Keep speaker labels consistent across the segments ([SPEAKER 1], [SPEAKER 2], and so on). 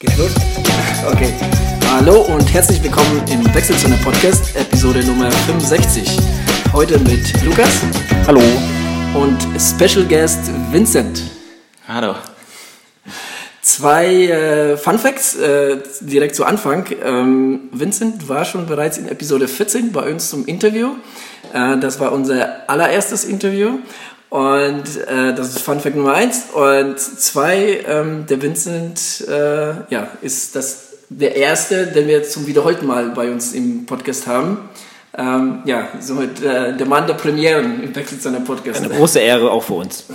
[SPEAKER 1] Geht's los? Okay. Hallo und herzlich willkommen im Wechselzone Podcast, Episode Nummer 65. Heute mit Lukas.
[SPEAKER 2] Hallo.
[SPEAKER 1] Und Special Guest Vincent.
[SPEAKER 2] Hallo.
[SPEAKER 1] Zwei äh, Fun Facts äh, direkt zu Anfang. Ähm, Vincent war schon bereits in Episode 14 bei uns zum Interview. Äh, das war unser allererstes Interview. Und äh, das ist Fun Fact Nummer eins. Und zwei, ähm, der Vincent äh, ja, ist das, der erste, den wir zum wiederholten Mal bei uns im Podcast haben. Ähm, ja, somit äh, der Mann der Premieren im Wechsel zu einem Podcast.
[SPEAKER 2] Eine große Ehre auch für uns.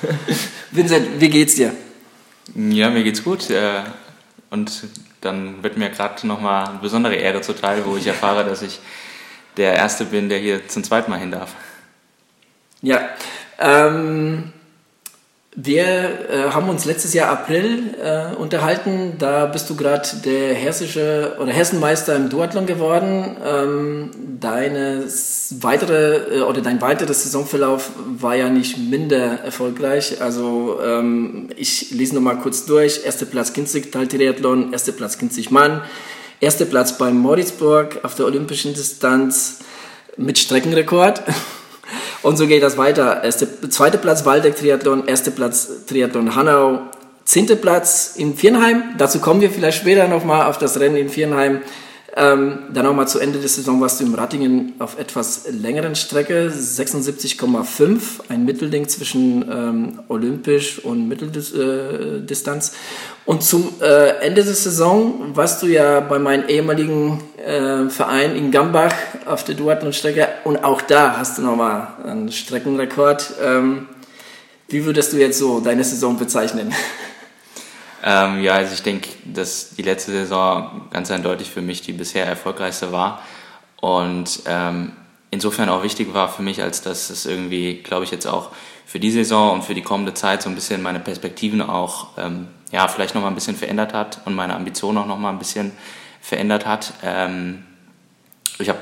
[SPEAKER 1] Vincent, wie geht's dir?
[SPEAKER 3] Ja, mir geht's gut. Äh, und dann wird mir gerade nochmal eine besondere Ehre zuteil, wo ich erfahre, dass ich der Erste bin, der hier zum zweiten Mal hin darf.
[SPEAKER 1] Ja, ähm, wir äh, haben uns letztes Jahr April äh, unterhalten. Da bist du gerade der hessische oder Hessenmeister im Duathlon geworden. Ähm, deine weitere äh, oder dein weiterer Saisonverlauf war ja nicht minder erfolgreich. Also ähm, ich lese noch mal kurz durch. Erster Platz Kinzigtal Triathlon, erster Platz Kinzig Mann, erster Platz beim Moritzburg auf der olympischen Distanz mit Streckenrekord. Und so geht das weiter. Erste, zweiter Platz Waldeck Triathlon, erster Platz Triathlon Hanau, zehnter Platz in Viernheim. Dazu kommen wir vielleicht später nochmal auf das Rennen in Viernheim. Ähm, dann nochmal zu Ende der Saison warst du im Rattingen auf etwas längeren Strecke, 76,5, ein Mittelding zwischen ähm, olympisch und Mitteldistanz. Und zum äh, Ende der Saison warst du ja bei meinem ehemaligen äh, Verein in Gambach auf der Duathlon-Strecke und auch da hast du nochmal einen Streckenrekord. Ähm, wie würdest du jetzt so deine Saison bezeichnen?
[SPEAKER 3] Ähm, ja, also ich denke, dass die letzte Saison ganz eindeutig für mich die bisher erfolgreichste war und ähm, insofern auch wichtig war für mich, als dass es irgendwie, glaube ich, jetzt auch für die Saison und für die kommende Zeit so ein bisschen meine Perspektiven auch, ähm, ja, vielleicht nochmal ein bisschen verändert hat und meine Ambitionen auch nochmal ein bisschen verändert hat. Ähm, ich habe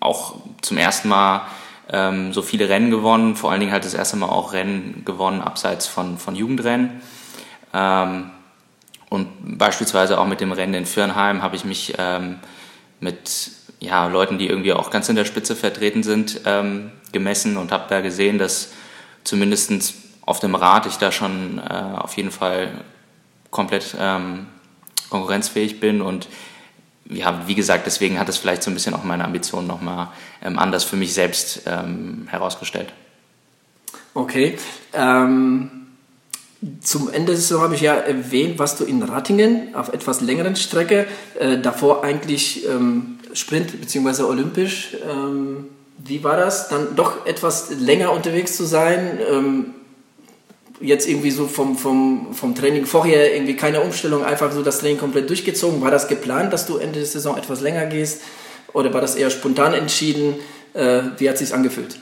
[SPEAKER 3] auch zum ersten Mal ähm, so viele Rennen gewonnen, vor allen Dingen halt das erste Mal auch Rennen gewonnen abseits von, von Jugendrennen. Ähm, und beispielsweise auch mit dem Rennen in Firnheim habe ich mich ähm, mit ja, Leuten, die irgendwie auch ganz in der Spitze vertreten sind, ähm, gemessen und habe da gesehen, dass zumindest auf dem Rad ich da schon äh, auf jeden Fall komplett konkurrenzfähig bin und ja, wie gesagt, deswegen hat es vielleicht so ein bisschen auch meine Ambitionen nochmal ähm, anders für mich selbst ähm, herausgestellt.
[SPEAKER 1] Okay. Ähm, zum Ende der Saison habe ich ja erwähnt, was du in Rattingen auf etwas längeren Strecke, äh, davor eigentlich ähm, Sprint bzw. olympisch. Ähm, wie war das? Dann doch etwas länger unterwegs zu sein? Ähm, jetzt irgendwie so vom, vom, vom Training vorher irgendwie keine Umstellung, einfach so das Training komplett durchgezogen. War das geplant, dass du Ende der Saison etwas länger gehst? Oder war das eher spontan entschieden? Äh, wie hat es sich angefühlt?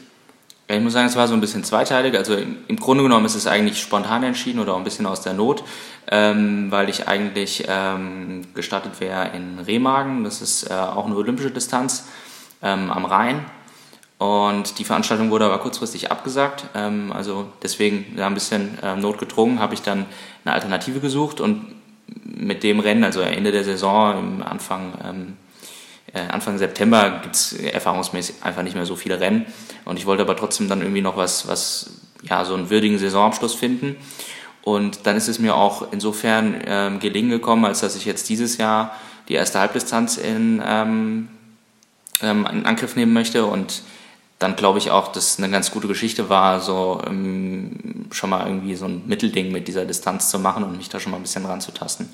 [SPEAKER 3] Ja, ich muss sagen, es war so ein bisschen zweiteilig. Also im Grunde genommen ist es eigentlich spontan entschieden oder auch ein bisschen aus der Not, ähm, weil ich eigentlich ähm, gestartet wäre in Remagen. Das ist äh, auch eine olympische Distanz ähm, am Rhein. Und die Veranstaltung wurde aber kurzfristig abgesagt. Ähm, also deswegen ja, ein bisschen ähm, notgedrungen habe ich dann eine Alternative gesucht und mit dem Rennen, also Ende der Saison, Anfang ähm, äh, Anfang September gibt es erfahrungsmäßig einfach nicht mehr so viele Rennen. Und ich wollte aber trotzdem dann irgendwie noch was, was ja, so einen würdigen Saisonabschluss finden. Und dann ist es mir auch insofern ähm, gelingen gekommen, als dass ich jetzt dieses Jahr die erste Halbdistanz in, ähm, ähm, in Angriff nehmen möchte. Und dann glaube ich auch, dass eine ganz gute Geschichte war, so ähm, schon mal irgendwie so ein Mittelding mit dieser Distanz zu machen und mich da schon mal ein bisschen ranzutasten.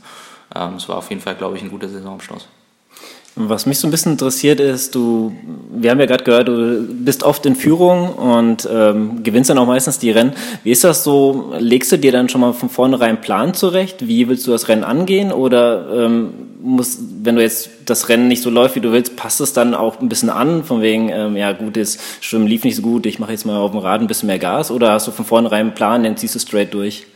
[SPEAKER 3] Ähm, es war auf jeden Fall, glaube ich, ein guter Saisonabschluss.
[SPEAKER 2] Was mich so ein bisschen interessiert ist, du, wir haben ja gerade gehört, du bist oft in Führung und ähm, gewinnst dann auch meistens die Rennen. Wie ist das so? Legst du dir dann schon mal von vornherein einen Plan zurecht? Wie willst du das Rennen angehen? Oder ähm, muss, wenn du jetzt das Rennen nicht so läuft, wie du willst, passt es dann auch ein bisschen an? Von wegen, ähm, ja gut, das Schwimmen lief nicht so gut, ich mache jetzt mal auf dem Rad ein bisschen mehr Gas? Oder hast du von vornherein einen Plan, dann ziehst du straight durch?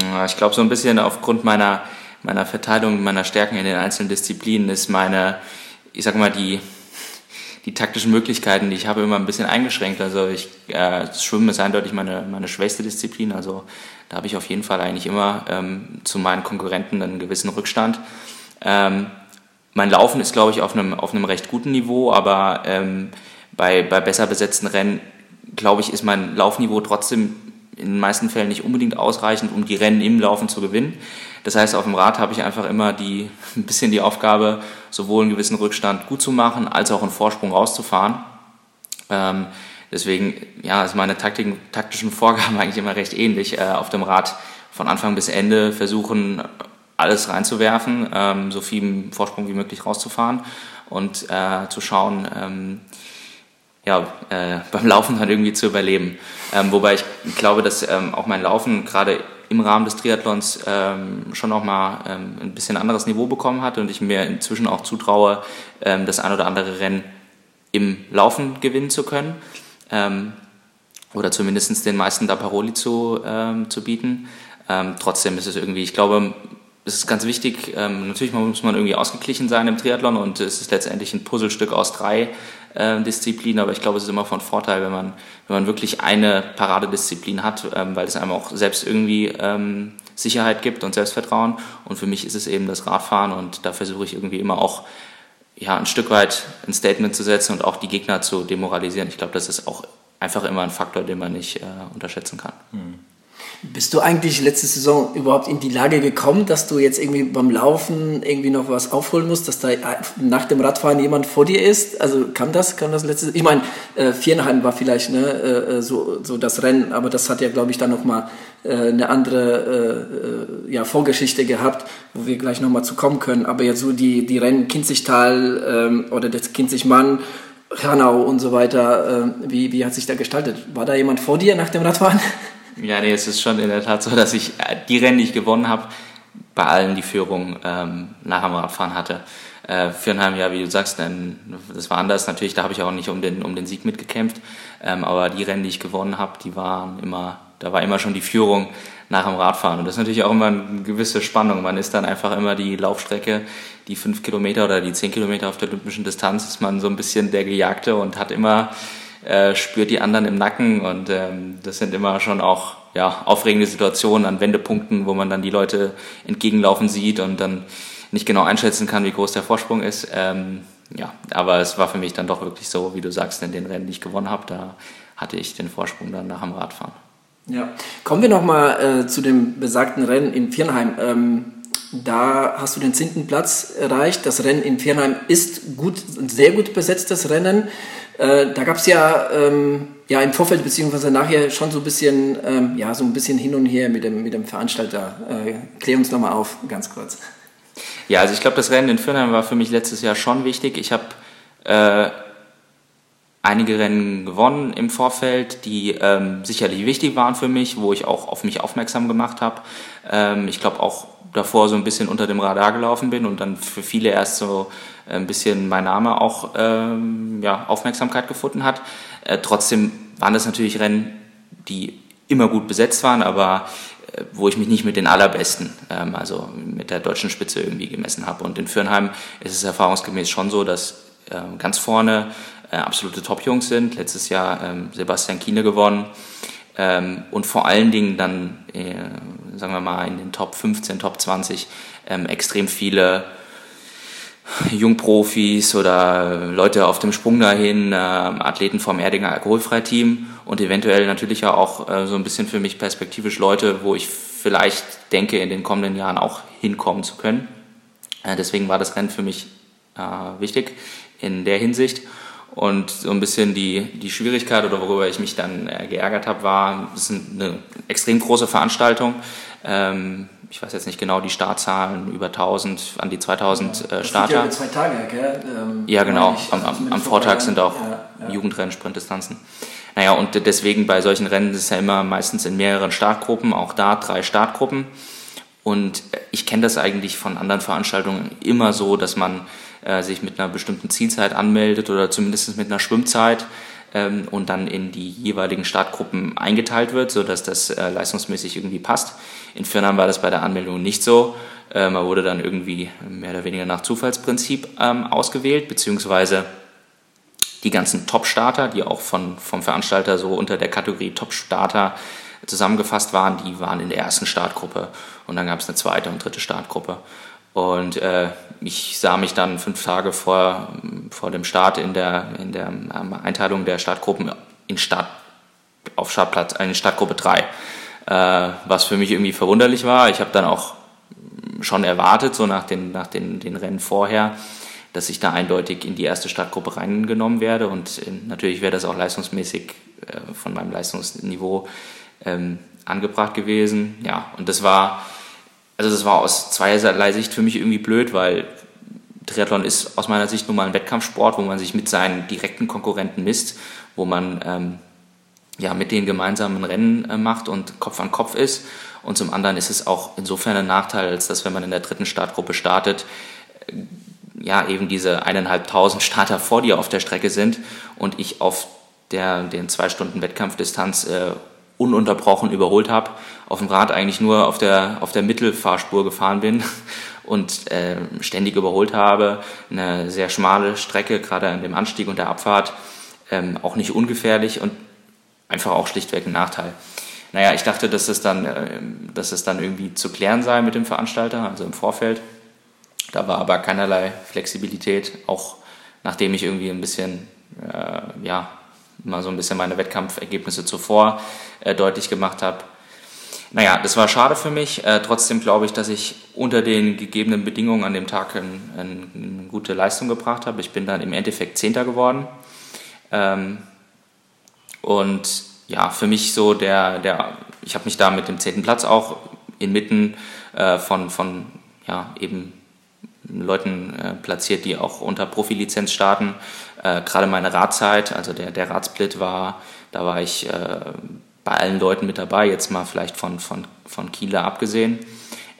[SPEAKER 3] Ja, ich glaube so ein bisschen aufgrund meiner meiner Verteilung, meiner Stärken in den einzelnen Disziplinen ist meine, ich sag mal, die, die taktischen Möglichkeiten, die ich habe, immer ein bisschen eingeschränkt. Also ich, äh, Schwimmen ist eindeutig meine, meine schwächste Disziplin. Also da habe ich auf jeden Fall eigentlich immer ähm, zu meinen Konkurrenten einen gewissen Rückstand. Ähm, mein Laufen ist, glaube ich, auf einem, auf einem recht guten Niveau, aber ähm, bei, bei besser besetzten Rennen, glaube ich, ist mein Laufniveau trotzdem in den meisten Fällen nicht unbedingt ausreichend, um die Rennen im Laufen zu gewinnen. Das heißt, auf dem Rad habe ich einfach immer die, ein bisschen die Aufgabe, sowohl einen gewissen Rückstand gut zu machen, als auch einen Vorsprung rauszufahren. Ähm, deswegen ja, ist meine Taktik, taktischen Vorgaben eigentlich immer recht ähnlich. Äh, auf dem Rad von Anfang bis Ende versuchen, alles reinzuwerfen, ähm, so viel Vorsprung wie möglich rauszufahren und äh, zu schauen, ähm, ja, äh, beim Laufen dann irgendwie zu überleben. Ähm, wobei ich glaube, dass ähm, auch mein Laufen gerade im Rahmen des Triathlons ähm, schon auch mal ähm, ein bisschen anderes Niveau bekommen hat und ich mir inzwischen auch zutraue, ähm, das ein oder andere Rennen im Laufen gewinnen zu können ähm, oder zumindest den meisten da Paroli zu, ähm, zu bieten. Ähm, trotzdem ist es irgendwie, ich glaube, es ist ganz wichtig, natürlich muss man irgendwie ausgeglichen sein im Triathlon und es ist letztendlich ein Puzzlestück aus drei äh, aber ich glaube, es ist immer von Vorteil, wenn man, wenn man wirklich eine Paradedisziplin hat, ähm, weil es einem auch selbst irgendwie ähm, Sicherheit gibt und Selbstvertrauen. Und für mich ist es eben das Radfahren und da versuche ich irgendwie immer auch ja, ein Stück weit ein Statement zu setzen und auch die Gegner zu demoralisieren. Ich glaube, das ist auch einfach immer ein Faktor, den man nicht äh, unterschätzen kann. Mhm.
[SPEAKER 1] Bist du eigentlich letzte Saison überhaupt in die Lage gekommen, dass du jetzt irgendwie beim Laufen irgendwie noch was aufholen musst, dass da nach dem Radfahren jemand vor dir ist? Also kam das, kam das letzte? Ich meine, äh, Viernheim war vielleicht ne, äh, äh, so, so das Rennen, aber das hat ja, glaube ich, dann noch mal äh, eine andere äh, äh, ja, Vorgeschichte gehabt, wo wir gleich noch mal zu kommen können. Aber jetzt so die die Rennen Kinzigtal ähm, oder das Kinzigmann Hanau und so weiter. Äh, wie, wie hat sich da gestaltet? War da jemand vor dir nach dem Radfahren?
[SPEAKER 3] Ja, nee, es ist schon in der Tat so, dass ich äh, die Rennen, die ich gewonnen habe, bei allen die Führung ähm, nach dem Radfahren hatte. Äh, Fürnheim, ja, wie du sagst, denn, das war anders. Natürlich, da habe ich auch nicht um den, um den Sieg mitgekämpft. Ähm, aber die Rennen, die ich gewonnen habe, die waren immer, da war immer schon die Führung nach dem Radfahren. Und das ist natürlich auch immer eine gewisse Spannung. Man ist dann einfach immer die Laufstrecke, die fünf Kilometer oder die zehn Kilometer auf der olympischen Distanz, ist man so ein bisschen der Gejagte und hat immer äh, spürt die anderen im Nacken und ähm, das sind immer schon auch ja, aufregende Situationen an Wendepunkten, wo man dann die Leute entgegenlaufen sieht und dann nicht genau einschätzen kann, wie groß der Vorsprung ist. Ähm, ja, aber es war für mich dann doch wirklich so, wie du sagst, in den Rennen, die ich gewonnen habe, da hatte ich den Vorsprung dann nach dem Radfahren.
[SPEAKER 1] Ja, kommen wir nochmal äh, zu dem besagten Rennen in Viernheim. Ähm, da hast du den zehnten Platz erreicht. Das Rennen in Viernheim ist gut, ein sehr gut besetztes Rennen. Äh, da gab es ja, ähm, ja im Vorfeld beziehungsweise nachher schon so ein bisschen, ähm, ja, so ein bisschen hin und her mit dem, mit dem Veranstalter. Äh, klär uns nochmal auf, ganz kurz.
[SPEAKER 3] Ja, also ich glaube, das Rennen in Fürnheim war für mich letztes Jahr schon wichtig. Ich habe äh, einige Rennen gewonnen im Vorfeld, die ähm, sicherlich wichtig waren für mich, wo ich auch auf mich aufmerksam gemacht habe. Ähm, ich glaube auch davor so ein bisschen unter dem Radar gelaufen bin und dann für viele erst so ein bisschen mein Name auch ähm, ja, Aufmerksamkeit gefunden hat. Äh, trotzdem waren das natürlich Rennen, die immer gut besetzt waren, aber äh, wo ich mich nicht mit den allerbesten, ähm, also mit der deutschen Spitze irgendwie gemessen habe. Und in Fürnheim ist es erfahrungsgemäß schon so, dass äh, ganz vorne äh, absolute Top-Jungs sind. Letztes Jahr ähm, Sebastian Kiene gewonnen. Ähm, und vor allen Dingen dann, äh, sagen wir mal, in den Top 15, Top 20 ähm, extrem viele Jungprofis oder Leute auf dem Sprung dahin, äh, Athleten vom Erdinger Alkoholfreiteam und eventuell natürlich ja auch äh, so ein bisschen für mich perspektivisch Leute, wo ich vielleicht denke, in den kommenden Jahren auch hinkommen zu können. Äh, deswegen war das Rennen für mich äh, wichtig in der Hinsicht. Und so ein bisschen die, die Schwierigkeit oder worüber ich mich dann äh, geärgert habe, war, es ist eine extrem große Veranstaltung. Ähm, ich weiß jetzt nicht genau die Startzahlen, über 1000, an die 2000 äh, Starter.
[SPEAKER 1] Ja, zwei Tage, gell?
[SPEAKER 3] Ähm, ja, genau. Am, am, am Vortag sind auch ja, ja. Jugendrennen, Sprintdistanzen. Naja, und deswegen bei solchen Rennen ist es ja immer meistens in mehreren Startgruppen, auch da drei Startgruppen. Und ich kenne das eigentlich von anderen Veranstaltungen immer so, dass man äh, sich mit einer bestimmten Zielzeit anmeldet oder zumindest mit einer Schwimmzeit ähm, und dann in die jeweiligen Startgruppen eingeteilt wird, sodass das äh, leistungsmäßig irgendwie passt. In Firnheim war das bei der Anmeldung nicht so. Äh, man wurde dann irgendwie mehr oder weniger nach Zufallsprinzip ähm, ausgewählt, beziehungsweise die ganzen Top-Starter, die auch von, vom Veranstalter so unter der Kategorie Top-Starter zusammengefasst waren, die waren in der ersten Startgruppe und dann gab es eine zweite und dritte Startgruppe. Und äh, ich sah mich dann fünf Tage vor, vor dem Start in der, in der ähm, Einteilung der Startgruppen in Start, auf Startplatz, in Startgruppe 3, äh, was für mich irgendwie verwunderlich war. Ich habe dann auch schon erwartet, so nach den, nach den, den Rennen vorher, dass ich da eindeutig in die erste Startgruppe reingenommen werde. Und äh, natürlich wäre das auch leistungsmäßig äh, von meinem Leistungsniveau ähm, angebracht gewesen. Ja, und das war, also das war aus zweierlei Sicht für mich irgendwie blöd, weil Triathlon ist aus meiner Sicht nun mal ein Wettkampfsport, wo man sich mit seinen direkten Konkurrenten misst, wo man ähm, ja, mit denen gemeinsamen Rennen äh, macht und Kopf an Kopf ist. Und zum anderen ist es auch insofern ein Nachteil, als dass wenn man in der dritten Startgruppe startet, äh, ja, eben diese eineinhalbtausend Starter vor dir auf der Strecke sind und ich auf der, den zwei Stunden Wettkampfdistanz äh, ununterbrochen überholt habe, auf dem Rad eigentlich nur auf der, auf der Mittelfahrspur gefahren bin und äh, ständig überholt habe. Eine sehr schmale Strecke, gerade an dem Anstieg und der Abfahrt, ähm, auch nicht ungefährlich und einfach auch schlichtweg ein Nachteil. Naja, ich dachte, dass es dann, äh, dass es dann irgendwie zu klären sei mit dem Veranstalter, also im Vorfeld. Da war aber keinerlei Flexibilität, auch nachdem ich irgendwie ein bisschen, äh, ja, mal so ein bisschen meine Wettkampfergebnisse zuvor äh, deutlich gemacht habe. Naja, das war schade für mich. Äh, trotzdem glaube ich, dass ich unter den gegebenen Bedingungen an dem Tag ein, ein, eine gute Leistung gebracht habe. Ich bin dann im Endeffekt Zehnter geworden. Ähm, und ja, für mich so der, der ich habe mich da mit dem zehnten Platz auch inmitten äh, von, von ja, eben Leuten äh, platziert, die auch unter Profilizenz starten. Äh, Gerade meine Radzeit, also der, der Radsplit war, da war ich äh, bei allen Leuten mit dabei, jetzt mal vielleicht von, von, von Kieler abgesehen.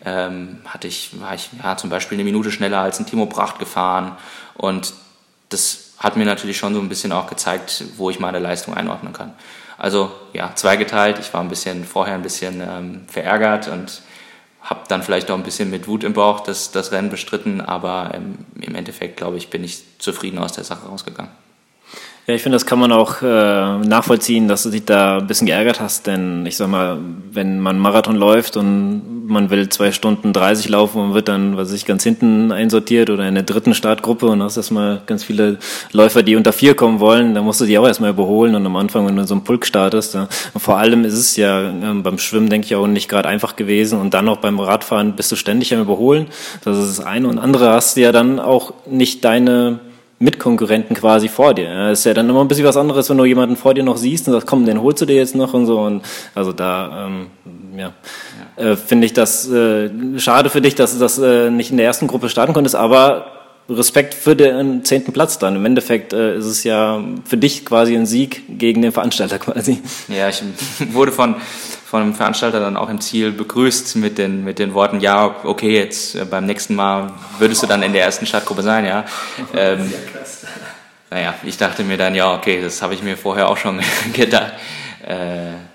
[SPEAKER 3] Ähm, hatte ich, war ich ja, zum Beispiel eine Minute schneller als ein Timo Bracht gefahren und das hat mir natürlich schon so ein bisschen auch gezeigt, wo ich meine Leistung einordnen kann. Also ja, zweigeteilt. Ich war ein bisschen vorher ein bisschen ähm, verärgert und habe dann vielleicht auch ein bisschen mit Wut im Bauch das, das Rennen bestritten, aber ähm, im Endeffekt, glaube ich, bin ich zufrieden aus der Sache rausgegangen.
[SPEAKER 2] Ja, ich finde, das kann man auch äh, nachvollziehen, dass du dich da ein bisschen geärgert hast, denn ich sag mal, wenn man Marathon läuft und man will zwei Stunden 30 laufen und wird dann, was weiß ich, ganz hinten einsortiert oder in der dritten Startgruppe und hast erstmal ganz viele Läufer, die unter vier kommen wollen, dann musst du die auch erstmal überholen und am Anfang, wenn du so einen Pulk startest, ja, und vor allem ist es ja äh, beim Schwimmen, denke ich, auch nicht gerade einfach gewesen und dann noch beim Radfahren bist du ständig am Überholen. Das ist das eine und andere hast du ja dann auch nicht deine Mitkonkurrenten quasi vor dir. Ja, ist ja dann immer ein bisschen was anderes, wenn du jemanden vor dir noch siehst und sagst, komm, den holst du dir jetzt noch und so. Und also da, ähm, ja, ja. Äh, finde ich das äh, schade für dich, dass du das äh, nicht in der ersten Gruppe starten konntest, aber Respekt für den zehnten Platz dann. Im Endeffekt äh, ist es ja für dich quasi ein Sieg gegen den Veranstalter quasi.
[SPEAKER 3] Ja, ich wurde von von dem Veranstalter dann auch im Ziel begrüßt mit den, mit den Worten, ja, okay, jetzt äh, beim nächsten Mal würdest du dann in der ersten Stadtgruppe sein, ja. Ähm, naja, ich dachte mir dann, ja, okay, das habe ich mir vorher auch schon gedacht. Äh.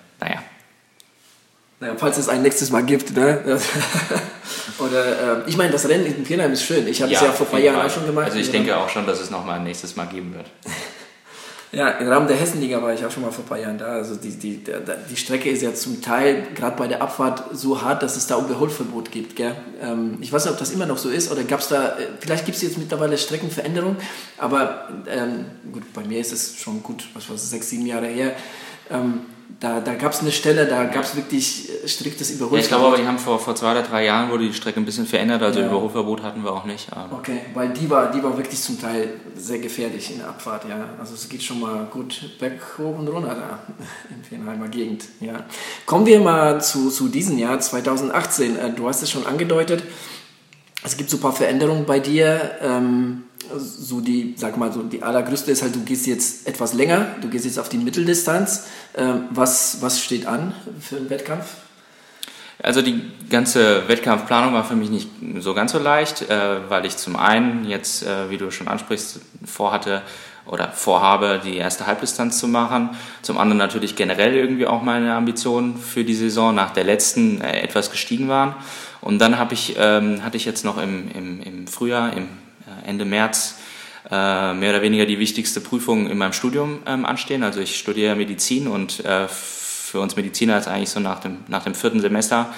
[SPEAKER 3] Naja,
[SPEAKER 1] falls es ein nächstes Mal gibt, ne? Oder, äh, ich meine, das Rennen in Pirnheim ist schön. Ich habe es ja, vor ein paar Jahren auch schon gemacht.
[SPEAKER 3] Also ich denke auch schon, dass es nochmal ein nächstes Mal geben wird.
[SPEAKER 1] Ja, im Rahmen der Hessenliga war ich auch schon mal vor ein paar Jahren da. Also die, die, die Strecke ist ja zum Teil, gerade bei der Abfahrt, so hart, dass es da Überholverbot gibt. Gell? Ähm, ich weiß nicht, ob das immer noch so ist oder gab es da, äh, vielleicht gibt es jetzt mittlerweile Streckenveränderungen, aber ähm, gut, bei mir ist es schon gut, was war es, sechs, sieben Jahre her. Ähm, da, da gab es eine Stelle, da gab es wirklich äh, striktes Überholverbot.
[SPEAKER 3] Ja, ich glaube aber, die haben vor, vor zwei oder drei Jahren wurde die Strecke ein bisschen verändert, also ja. Überholverbot hatten wir auch nicht.
[SPEAKER 1] okay, weil die war, die war wirklich zum Teil sehr gefährlich in der Abfahrt, ja. Also es geht schon mal gut berg hoch und runter da in Fenheimer Gegend, ja. Kommen wir mal zu, zu diesem Jahr, 2018. Äh, du hast es schon angedeutet, es gibt so ein paar Veränderungen bei dir. Ähm, so die, sag mal, so die allergrößte ist halt, du gehst jetzt etwas länger, du gehst jetzt auf die Mitteldistanz. Ähm, was, was steht an für einen Wettkampf?
[SPEAKER 3] Also die ganze Wettkampfplanung war für mich nicht so ganz so leicht, äh, weil ich zum einen jetzt, äh, wie du schon ansprichst, vorhatte oder vorhabe, die erste Halbdistanz zu machen. Zum anderen natürlich generell irgendwie auch meine Ambitionen für die Saison nach der letzten äh, etwas gestiegen waren. Und dann ich, ähm, hatte ich jetzt noch im, im, im Frühjahr, im Ende März äh, mehr oder weniger die wichtigste Prüfung in meinem Studium ähm, anstehen. Also ich studiere Medizin und äh, für uns Mediziner ist eigentlich so nach dem, nach dem vierten Semester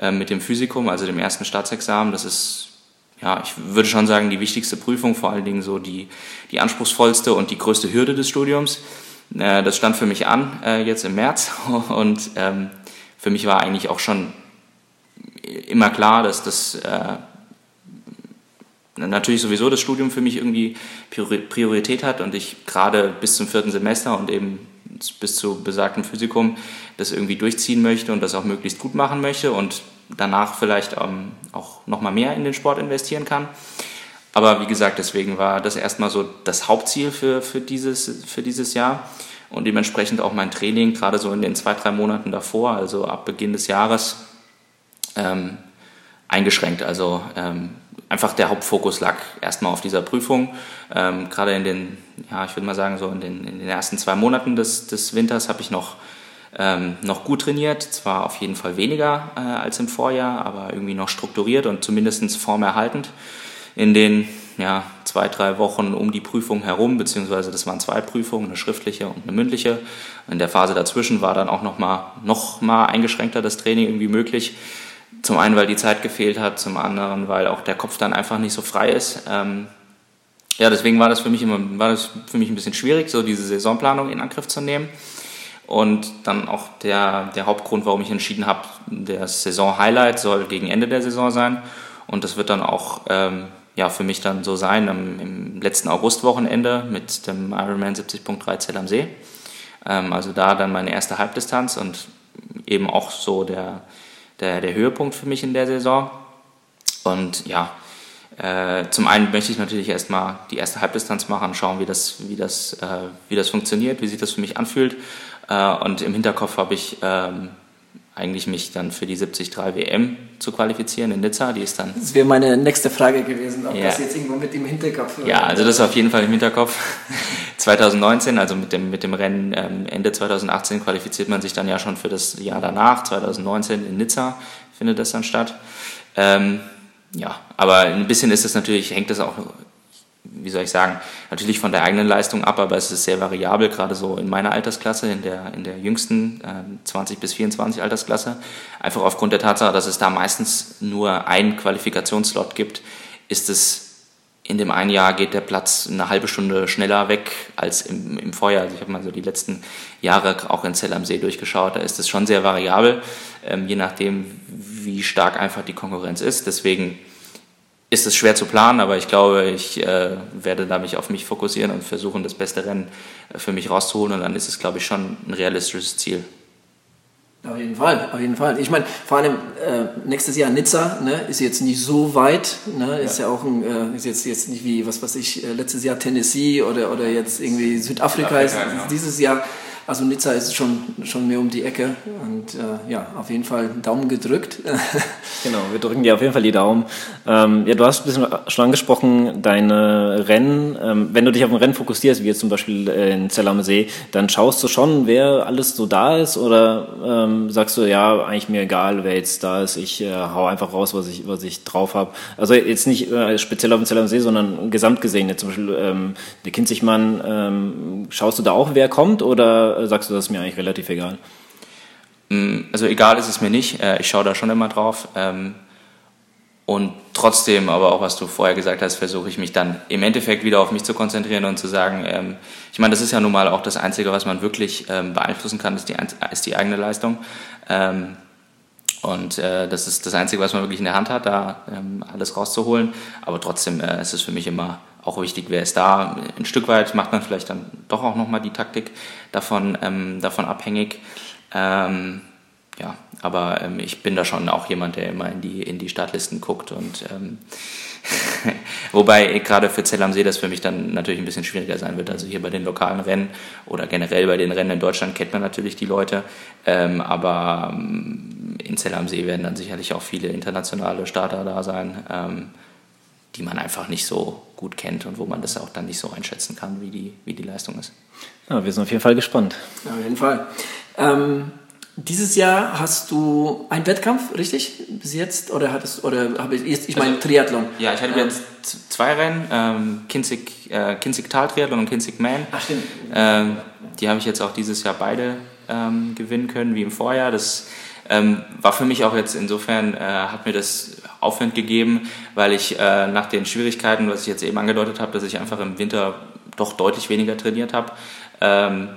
[SPEAKER 3] äh, mit dem Physikum, also dem ersten Staatsexamen, das ist, ja, ich würde schon sagen, die wichtigste Prüfung, vor allen Dingen so die, die anspruchsvollste und die größte Hürde des Studiums. Äh, das stand für mich an äh, jetzt im März und ähm, für mich war eigentlich auch schon immer klar, dass das äh, natürlich sowieso das Studium für mich irgendwie Priorität hat und ich gerade bis zum vierten Semester und eben bis zu besagtem Physikum das irgendwie durchziehen möchte und das auch möglichst gut machen möchte und danach vielleicht ähm, auch nochmal mehr in den Sport investieren kann. Aber wie gesagt, deswegen war das erstmal so das Hauptziel für, für, dieses, für dieses Jahr und dementsprechend auch mein Training, gerade so in den zwei, drei Monaten davor, also ab Beginn des Jahres, ähm, eingeschränkt. Also ähm, einfach der Hauptfokus lag erstmal auf dieser Prüfung. Ähm, gerade in den, ja, ich würde mal sagen, so in den, in den ersten zwei Monaten des, des Winters habe ich noch, ähm, noch gut trainiert. Zwar auf jeden Fall weniger äh, als im Vorjahr, aber irgendwie noch strukturiert und zumindest formerhaltend. In den ja, zwei, drei Wochen um die Prüfung herum, beziehungsweise das waren zwei Prüfungen, eine schriftliche und eine mündliche. In der Phase dazwischen war dann auch noch mal, noch mal eingeschränkter das Training irgendwie möglich. Zum einen, weil die Zeit gefehlt hat, zum anderen, weil auch der Kopf dann einfach nicht so frei ist. Ähm, ja, deswegen war das für mich immer, war das für mich ein bisschen schwierig, so diese Saisonplanung in Angriff zu nehmen. Und dann auch der, der Hauptgrund, warum ich entschieden habe, das Saison-Highlight soll gegen Ende der Saison sein. Und das wird dann auch ähm, ja, für mich dann so sein im, im letzten Augustwochenende mit dem Ironman 70.3 Zell am See. Ähm, also da dann meine erste Halbdistanz und eben auch so der, der, der Höhepunkt für mich in der Saison. Und ja, äh, zum einen möchte ich natürlich erstmal die erste Halbdistanz machen, schauen, wie das, wie das, äh, wie das funktioniert, wie sich das für mich anfühlt. Äh, und im Hinterkopf habe ich ähm, eigentlich mich dann für die 73 WM zu qualifizieren in Nizza. Die ist dann.
[SPEAKER 1] Das wäre meine nächste Frage gewesen, ob ja. das jetzt irgendwo mit im Hinterkopf.
[SPEAKER 3] Ja, also das ist auf jeden Fall im Hinterkopf. 2019, also mit dem, mit dem Rennen ähm, Ende 2018 qualifiziert man sich dann ja schon für das Jahr danach. 2019 in Nizza findet das dann statt. Ähm, ja, aber ein bisschen ist es natürlich, hängt es auch wie soll ich sagen, natürlich von der eigenen Leistung ab, aber es ist sehr variabel, gerade so in meiner Altersklasse, in der, in der jüngsten äh, 20 bis 24 Altersklasse. Einfach aufgrund der Tatsache, dass es da meistens nur einen Qualifikationsslot gibt, ist es in dem einen Jahr geht der Platz eine halbe Stunde schneller weg als im, im Vorjahr. Also ich habe mal so die letzten Jahre auch in Zell am See durchgeschaut. Da ist es schon sehr variabel, ähm, je nachdem, wie stark einfach die Konkurrenz ist. Deswegen ist es schwer zu planen, aber ich glaube, ich äh, werde da mich auf mich fokussieren und versuchen, das beste Rennen äh, für mich rauszuholen und dann ist es, glaube ich, schon ein realistisches Ziel.
[SPEAKER 1] Auf jeden Fall, auf jeden Fall. Ich meine, vor allem äh, nächstes Jahr Nizza ne, ist jetzt nicht so weit, ne, ist ja, ja auch ein, äh, ist jetzt, jetzt nicht wie, was weiß ich, äh, letztes Jahr Tennessee oder, oder jetzt irgendwie Südafrika, Südafrika ist ja. dieses Jahr also Nizza ist schon, schon mehr um die Ecke und äh, ja, auf jeden Fall Daumen gedrückt.
[SPEAKER 2] genau, wir drücken dir auf jeden Fall die Daumen. Ähm, ja, du hast ein bisschen schon angesprochen, deine Rennen, ähm, wenn du dich auf ein Rennen fokussierst, wie jetzt zum Beispiel in Zell am See, dann schaust du schon, wer alles so da ist oder ähm, sagst du, ja, eigentlich mir egal, wer jetzt da ist, ich äh, hau einfach raus, was ich, was ich drauf habe. Also jetzt nicht äh, speziell auf dem Zell am See, sondern gesamt gesehen, jetzt zum Beispiel ähm, der Kinzigmann, ähm, schaust du da auch, wer kommt oder sagst du, das ist mir eigentlich relativ egal?
[SPEAKER 3] Mm, also egal ist es mir nicht. Äh, ich schaue da schon immer drauf. Ähm, und trotzdem, aber auch was du vorher gesagt hast, versuche ich mich dann im Endeffekt wieder auf mich zu konzentrieren und zu sagen, ähm, ich meine, das ist ja nun mal auch das Einzige, was man wirklich ähm, beeinflussen kann, ist die, ist die eigene Leistung. Und äh, das ist das Einzige, was man wirklich in der Hand hat, da alles rauszuholen. Aber trotzdem äh, ist es für mich immer auch wichtig, wer ist da. Ein Stück weit macht man vielleicht dann doch auch nochmal die Taktik davon, ähm, davon abhängig. Ähm, ja, aber ähm, ich bin da schon auch jemand, der immer in die, in die Startlisten guckt und ähm, wobei gerade für Zell am See das für mich dann natürlich ein bisschen schwieriger sein wird. Also hier bei den lokalen Rennen oder generell bei den Rennen in Deutschland kennt man natürlich die Leute, ähm, aber ähm, in Zell am See werden dann sicherlich auch viele internationale Starter da sein. Die man einfach nicht so gut kennt und wo man das auch dann nicht so einschätzen kann, wie die, wie die Leistung ist.
[SPEAKER 2] Ja, wir sind auf jeden Fall gespannt.
[SPEAKER 1] Auf jeden Fall. Ähm, dieses Jahr hast du einen Wettkampf, richtig? Bis jetzt? Oder hattest oder habe ich jetzt, ich meine also, Triathlon?
[SPEAKER 3] Ja, ich hatte ähm, jetzt zwei Rennen, ähm, Kinzig, äh, Kinzig Tal Triathlon und Kinzig Man. Ach stimmt. Ähm, die habe ich jetzt auch dieses Jahr beide ähm, gewinnen können, wie im Vorjahr. Das ähm, war für mich auch jetzt insofern, äh, hat mir das Aufwand gegeben, weil ich äh, nach den Schwierigkeiten, was ich jetzt eben angedeutet habe, dass ich einfach im Winter doch deutlich weniger trainiert habe, ähm,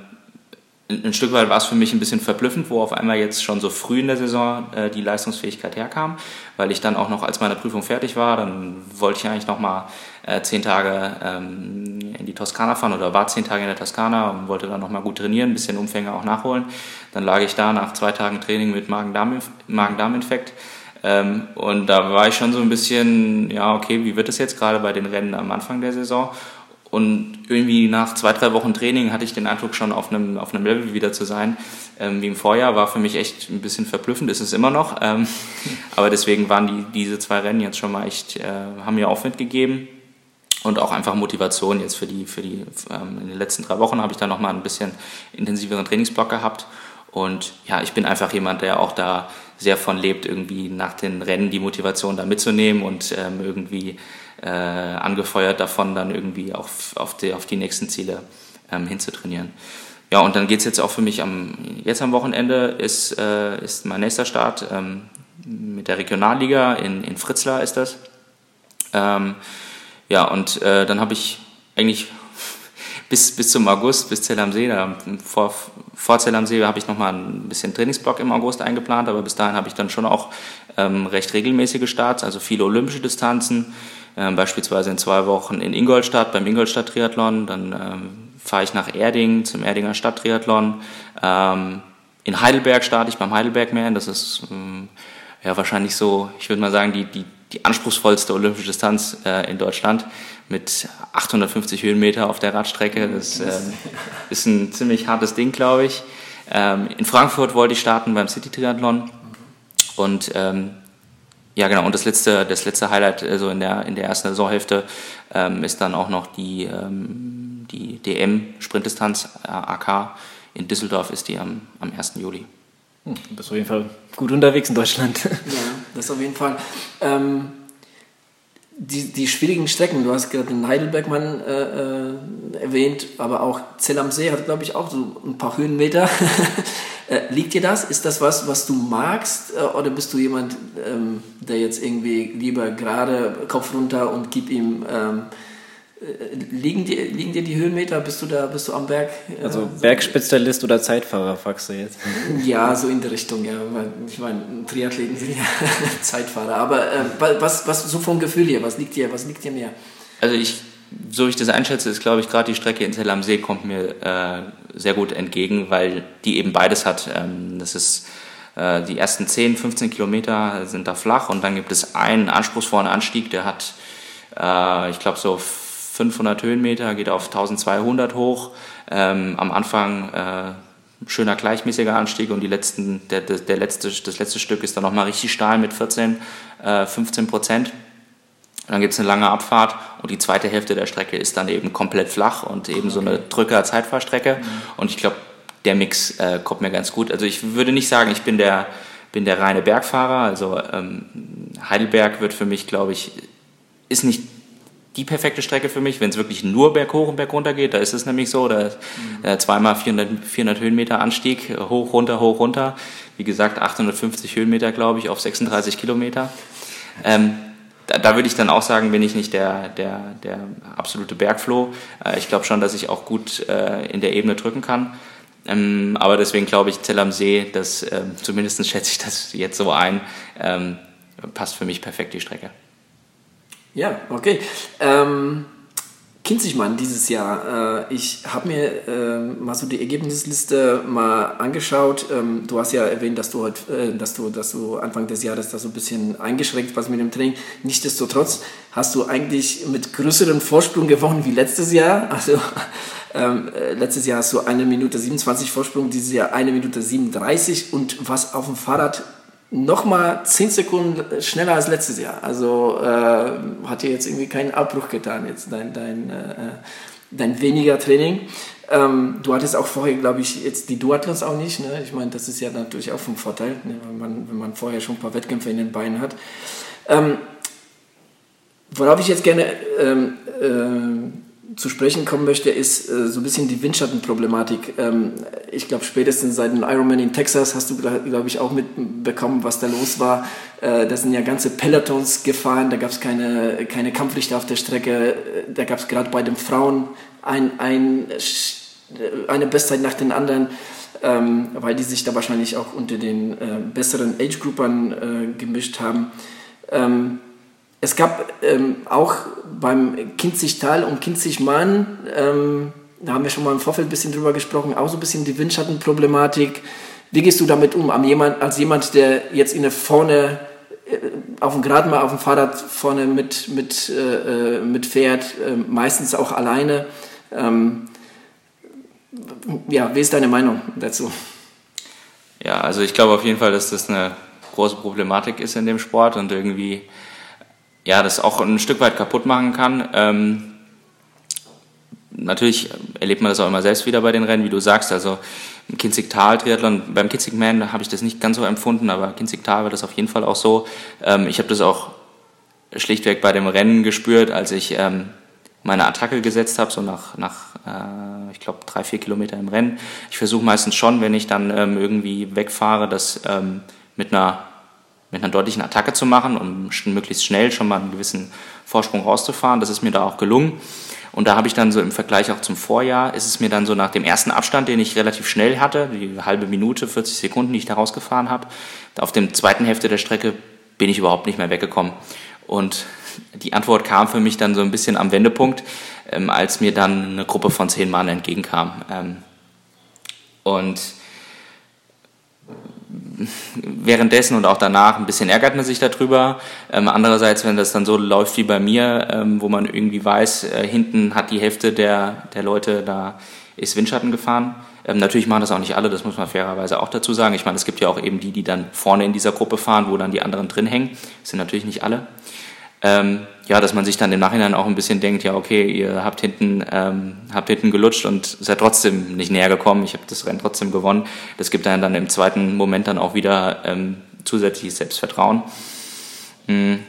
[SPEAKER 3] ein Stück weit war es für mich ein bisschen verblüffend, wo auf einmal jetzt schon so früh in der Saison äh, die Leistungsfähigkeit herkam, weil ich dann auch noch, als meine Prüfung fertig war, dann wollte ich eigentlich noch mal äh, zehn Tage ähm, in die Toskana fahren oder war zehn Tage in der Toskana und wollte dann noch mal gut trainieren, ein bisschen Umfänge auch nachholen. Dann lag ich da nach zwei Tagen Training mit Magen-Darm-Infekt. Ähm, und da war ich schon so ein bisschen, ja, okay, wie wird das jetzt gerade bei den Rennen am Anfang der Saison? Und irgendwie nach zwei, drei Wochen Training hatte ich den Eindruck, schon auf einem, auf einem Level wieder zu sein. Ähm, wie im Vorjahr war für mich echt ein bisschen verblüffend, ist es immer noch. Ähm, aber deswegen waren die, diese zwei Rennen jetzt schon mal echt, äh, haben mir Aufwind gegeben. Und auch einfach Motivation jetzt für die, für die, ähm, in den letzten drei Wochen habe ich da nochmal ein bisschen intensiveren Trainingsblock gehabt. Und ja, ich bin einfach jemand, der auch da sehr von lebt, irgendwie nach den Rennen die Motivation da mitzunehmen und ähm, irgendwie äh, angefeuert davon, dann irgendwie auf, auf, die, auf die nächsten Ziele ähm, hinzutrainieren. Ja, und dann geht es jetzt auch für mich am, jetzt am Wochenende ist, äh, ist mein nächster Start ähm, mit der Regionalliga in, in Fritzlar ist das. Ähm, ja, und äh, dann habe ich eigentlich bis, bis zum August, bis Zell am See, da, vor, vor Zell am See habe ich nochmal ein bisschen Trainingsblock im August eingeplant, aber bis dahin habe ich dann schon auch ähm, recht regelmäßige Starts, also viele olympische Distanzen, ähm, beispielsweise in zwei Wochen in Ingolstadt beim Ingolstadt Triathlon, dann ähm, fahre ich nach Erding zum Erdinger Stadttriathlon. Ähm, in Heidelberg starte ich beim Heidelberg Man, das ist ähm, ja wahrscheinlich so, ich würde mal sagen, die, die, die anspruchsvollste olympische Distanz äh, in Deutschland mit 850 Höhenmeter auf der Radstrecke. Das äh, ist ein ziemlich hartes Ding, glaube ich. Ähm, in Frankfurt wollte ich starten beim City Triathlon und ähm, ja, genau. Und das letzte, das letzte Highlight also in, der, in der ersten Saisonhälfte ähm, ist dann auch noch die, ähm, die DM-Sprintdistanz äh, AK. In Düsseldorf ist die am, am 1. Juli.
[SPEAKER 2] Hm, du bist auf jeden Fall gut unterwegs in Deutschland. Ja,
[SPEAKER 1] das auf jeden Fall. Ähm, die, die schwierigen Strecken, du hast gerade den Heidelbergmann äh, äh, erwähnt, aber auch Zell am See hat, glaube ich, auch so ein paar Höhenmeter. Äh, liegt dir das? Ist das was, was du magst? Äh, oder bist du jemand, ähm, der jetzt irgendwie lieber gerade Kopf runter und gib ihm. Ähm, äh, liegen, dir, liegen dir die Höhenmeter? Bist du da, bist du am Berg?
[SPEAKER 2] Also Bergspezialist oder Zeitfahrer, fragst du jetzt?
[SPEAKER 1] Ja, so in die Richtung, ja. Ich meine, Triathleten sind ja Zeitfahrer. Aber äh, was, was so vom Gefühl hier, was liegt dir, was liegt dir mehr?
[SPEAKER 3] Also ich so wie ich das einschätze, ist, glaube ich, gerade die Strecke in Zell am See kommt mir äh, sehr gut entgegen, weil die eben beides hat. Ähm, das ist äh, die ersten 10, 15 Kilometer sind da flach und dann gibt es einen anspruchsvollen Anstieg, der hat, äh, ich glaube, so 500 Höhenmeter, geht auf 1200 hoch. Ähm, am Anfang äh, schöner gleichmäßiger Anstieg und die letzten, der, der, der letzte, das letzte Stück ist dann nochmal richtig steil mit 14, 15 äh, Prozent. Dann gibt es eine lange Abfahrt und die zweite Hälfte der Strecke ist dann eben komplett flach und eben okay. so eine Drücker-Zeitfahrstrecke. Mhm. Und ich glaube, der Mix äh, kommt mir ganz gut. Also ich würde nicht sagen, ich bin der, bin der reine Bergfahrer. Also ähm, Heidelberg wird für mich, glaube ich, ist nicht die perfekte Strecke für mich, wenn es wirklich nur berghoch und bergunter geht. Da ist es nämlich so, da ist mhm. äh, zweimal 400, 400 Höhenmeter Anstieg, hoch, runter, hoch, runter. Wie gesagt, 850 Höhenmeter, glaube ich, auf 36 Kilometer. Ähm, da, da würde ich dann auch sagen, bin ich nicht der, der, der absolute Bergfloh. Äh, ich glaube schon, dass ich auch gut äh, in der Ebene drücken kann. Ähm, aber deswegen glaube ich, Zell am See, das, ähm, zumindest schätze ich das jetzt so ein, ähm, passt für mich perfekt die Strecke.
[SPEAKER 1] Ja, okay. Ähm, Kinzigmann dieses Jahr. Äh, ich habe mir äh, mal so die Ergebnisliste mal angeschaut. Ähm, du hast ja erwähnt, dass du, heute, äh, dass, du, dass du Anfang des Jahres da so ein bisschen eingeschränkt warst mit dem Training. Nichtsdestotrotz hast du eigentlich mit größerem Vorsprung gewonnen wie letztes Jahr. Also ähm, äh, letztes Jahr hast du eine Minute 27 Vorsprung, dieses Jahr eine Minute 37 und was auf dem Fahrrad nochmal 10 Sekunden schneller als letztes Jahr. Also äh, hat dir jetzt irgendwie keinen Abbruch getan, jetzt dein, dein, äh, dann weniger Training. Ähm, du hattest auch vorher, glaube ich, jetzt die Duathlons auch nicht. Ne? Ich meine, das ist ja natürlich auch vom Vorteil, ne? wenn, man, wenn man vorher schon ein paar Wettkämpfe in den Beinen hat. Ähm, worauf ich jetzt gerne ähm, äh, zu sprechen kommen möchte, ist äh, so ein bisschen die Windschattenproblematik. Ähm, ich glaube, spätestens seit dem Ironman in Texas hast du, glaube ich, auch mitbekommen, was da los war. Äh, da sind ja ganze Pelotons gefahren, da gab es keine, keine Kampflichter auf der Strecke, da gab es gerade bei den Frauen ein, ein äh, eine Bestzeit nach den anderen, ähm, weil die sich da wahrscheinlich auch unter den äh, besseren Age-Groupern äh, gemischt haben. Ähm, es gab ähm, auch beim Kinzigtal und Kinzigmann, ähm, da haben wir schon mal im Vorfeld ein bisschen drüber gesprochen, auch so ein bisschen die Windschattenproblematik. Wie gehst du damit um, als jemand, der jetzt in der vorne äh, auf dem gerade mal auf dem Fahrrad vorne mit, mit, äh, äh mit fährt, äh, meistens auch alleine. Ähm, ja, wie ist deine Meinung dazu?
[SPEAKER 3] Ja, also ich glaube auf jeden Fall, dass das eine große Problematik ist in dem Sport und irgendwie ja, das auch ein Stück weit kaputt machen kann. Ähm, natürlich erlebt man das auch immer selbst wieder bei den Rennen, wie du sagst. Also im Kinzigtal-Triathlon, beim Kinzigman habe ich das nicht ganz so empfunden, aber Kinzigtal war das auf jeden Fall auch so. Ähm, ich habe das auch schlichtweg bei dem Rennen gespürt, als ich ähm, meine Attacke gesetzt habe, so nach, nach äh, ich glaube, drei, vier Kilometer im Rennen. Ich versuche meistens schon, wenn ich dann ähm, irgendwie wegfahre, das ähm, mit, einer, mit einer deutlichen Attacke zu machen, um möglichst schnell schon mal einen gewissen Vorsprung rauszufahren. Das ist mir da auch gelungen. Und da habe ich dann so im Vergleich auch zum Vorjahr, ist es mir dann so nach dem ersten Abstand, den ich relativ schnell hatte, die halbe Minute, 40 Sekunden, die ich da rausgefahren habe, auf dem zweiten Hälfte der Strecke bin ich überhaupt nicht mehr weggekommen. Und die Antwort kam für mich dann so ein bisschen am Wendepunkt, ähm, als mir dann eine Gruppe von zehn Mann entgegenkam. Ähm, und währenddessen und auch danach ein bisschen ärgert man sich darüber. Ähm, andererseits, wenn das dann so läuft wie bei mir, ähm, wo man irgendwie weiß, äh, hinten hat die Hälfte der, der Leute da ist Windschatten gefahren. Ähm, natürlich machen das auch nicht alle, das muss man fairerweise auch dazu sagen. Ich meine, es gibt ja auch eben die, die dann vorne in dieser Gruppe fahren, wo dann die anderen drin hängen. Das sind natürlich nicht alle ähm, ja, dass man sich dann im Nachhinein auch ein bisschen denkt, ja, okay, ihr habt hinten, ähm, habt hinten gelutscht und seid trotzdem nicht näher gekommen. Ich habe das Rennen trotzdem gewonnen. Das gibt dann, dann im zweiten Moment dann auch wieder ähm, zusätzliches Selbstvertrauen. Hm.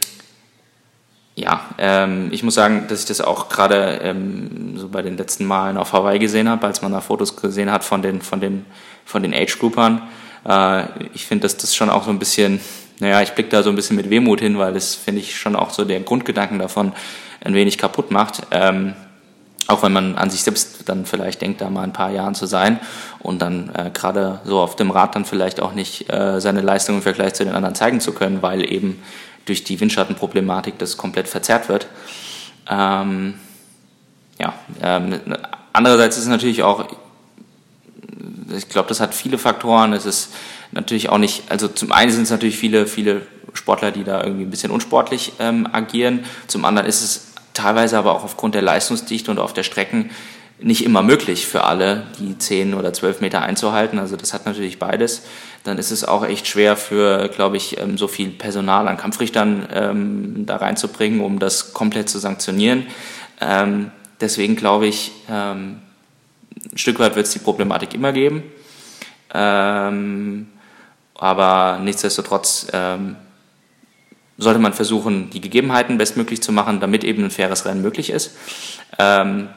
[SPEAKER 3] Ja, ähm, ich muss sagen, dass ich das auch gerade ähm, so bei den letzten Malen auf Hawaii gesehen habe, als man da Fotos gesehen hat von den, von den, von den Age-Groupern. Äh, ich finde, dass das schon auch so ein bisschen naja, ich blicke da so ein bisschen mit Wehmut hin, weil das finde ich schon auch so der Grundgedanken davon ein wenig kaputt macht. Ähm, auch wenn man an sich selbst dann vielleicht denkt, da mal ein paar Jahren zu sein und dann äh, gerade so auf dem Rad dann vielleicht auch nicht äh, seine Leistung im Vergleich zu den anderen zeigen zu können, weil eben durch die Windschattenproblematik das komplett verzerrt wird. Ähm, ja, ähm, andererseits ist es natürlich auch, ich glaube, das hat viele Faktoren. Es ist natürlich auch nicht, also zum einen sind es natürlich viele, viele Sportler, die da irgendwie ein bisschen unsportlich ähm, agieren. Zum anderen ist es teilweise aber auch aufgrund der Leistungsdichte und auf der Strecken nicht immer möglich für alle, die 10 oder 12 Meter einzuhalten. Also das hat natürlich beides. Dann ist es auch echt schwer für, glaube ich, ähm, so viel Personal an Kampfrichtern ähm, da reinzubringen, um das komplett zu sanktionieren. Ähm, deswegen glaube ich, ähm, ein Stück weit wird es die Problematik immer geben. Ähm, aber nichtsdestotrotz ähm, sollte man versuchen, die Gegebenheiten bestmöglich zu machen, damit eben ein faires Rennen möglich ist. Ähm,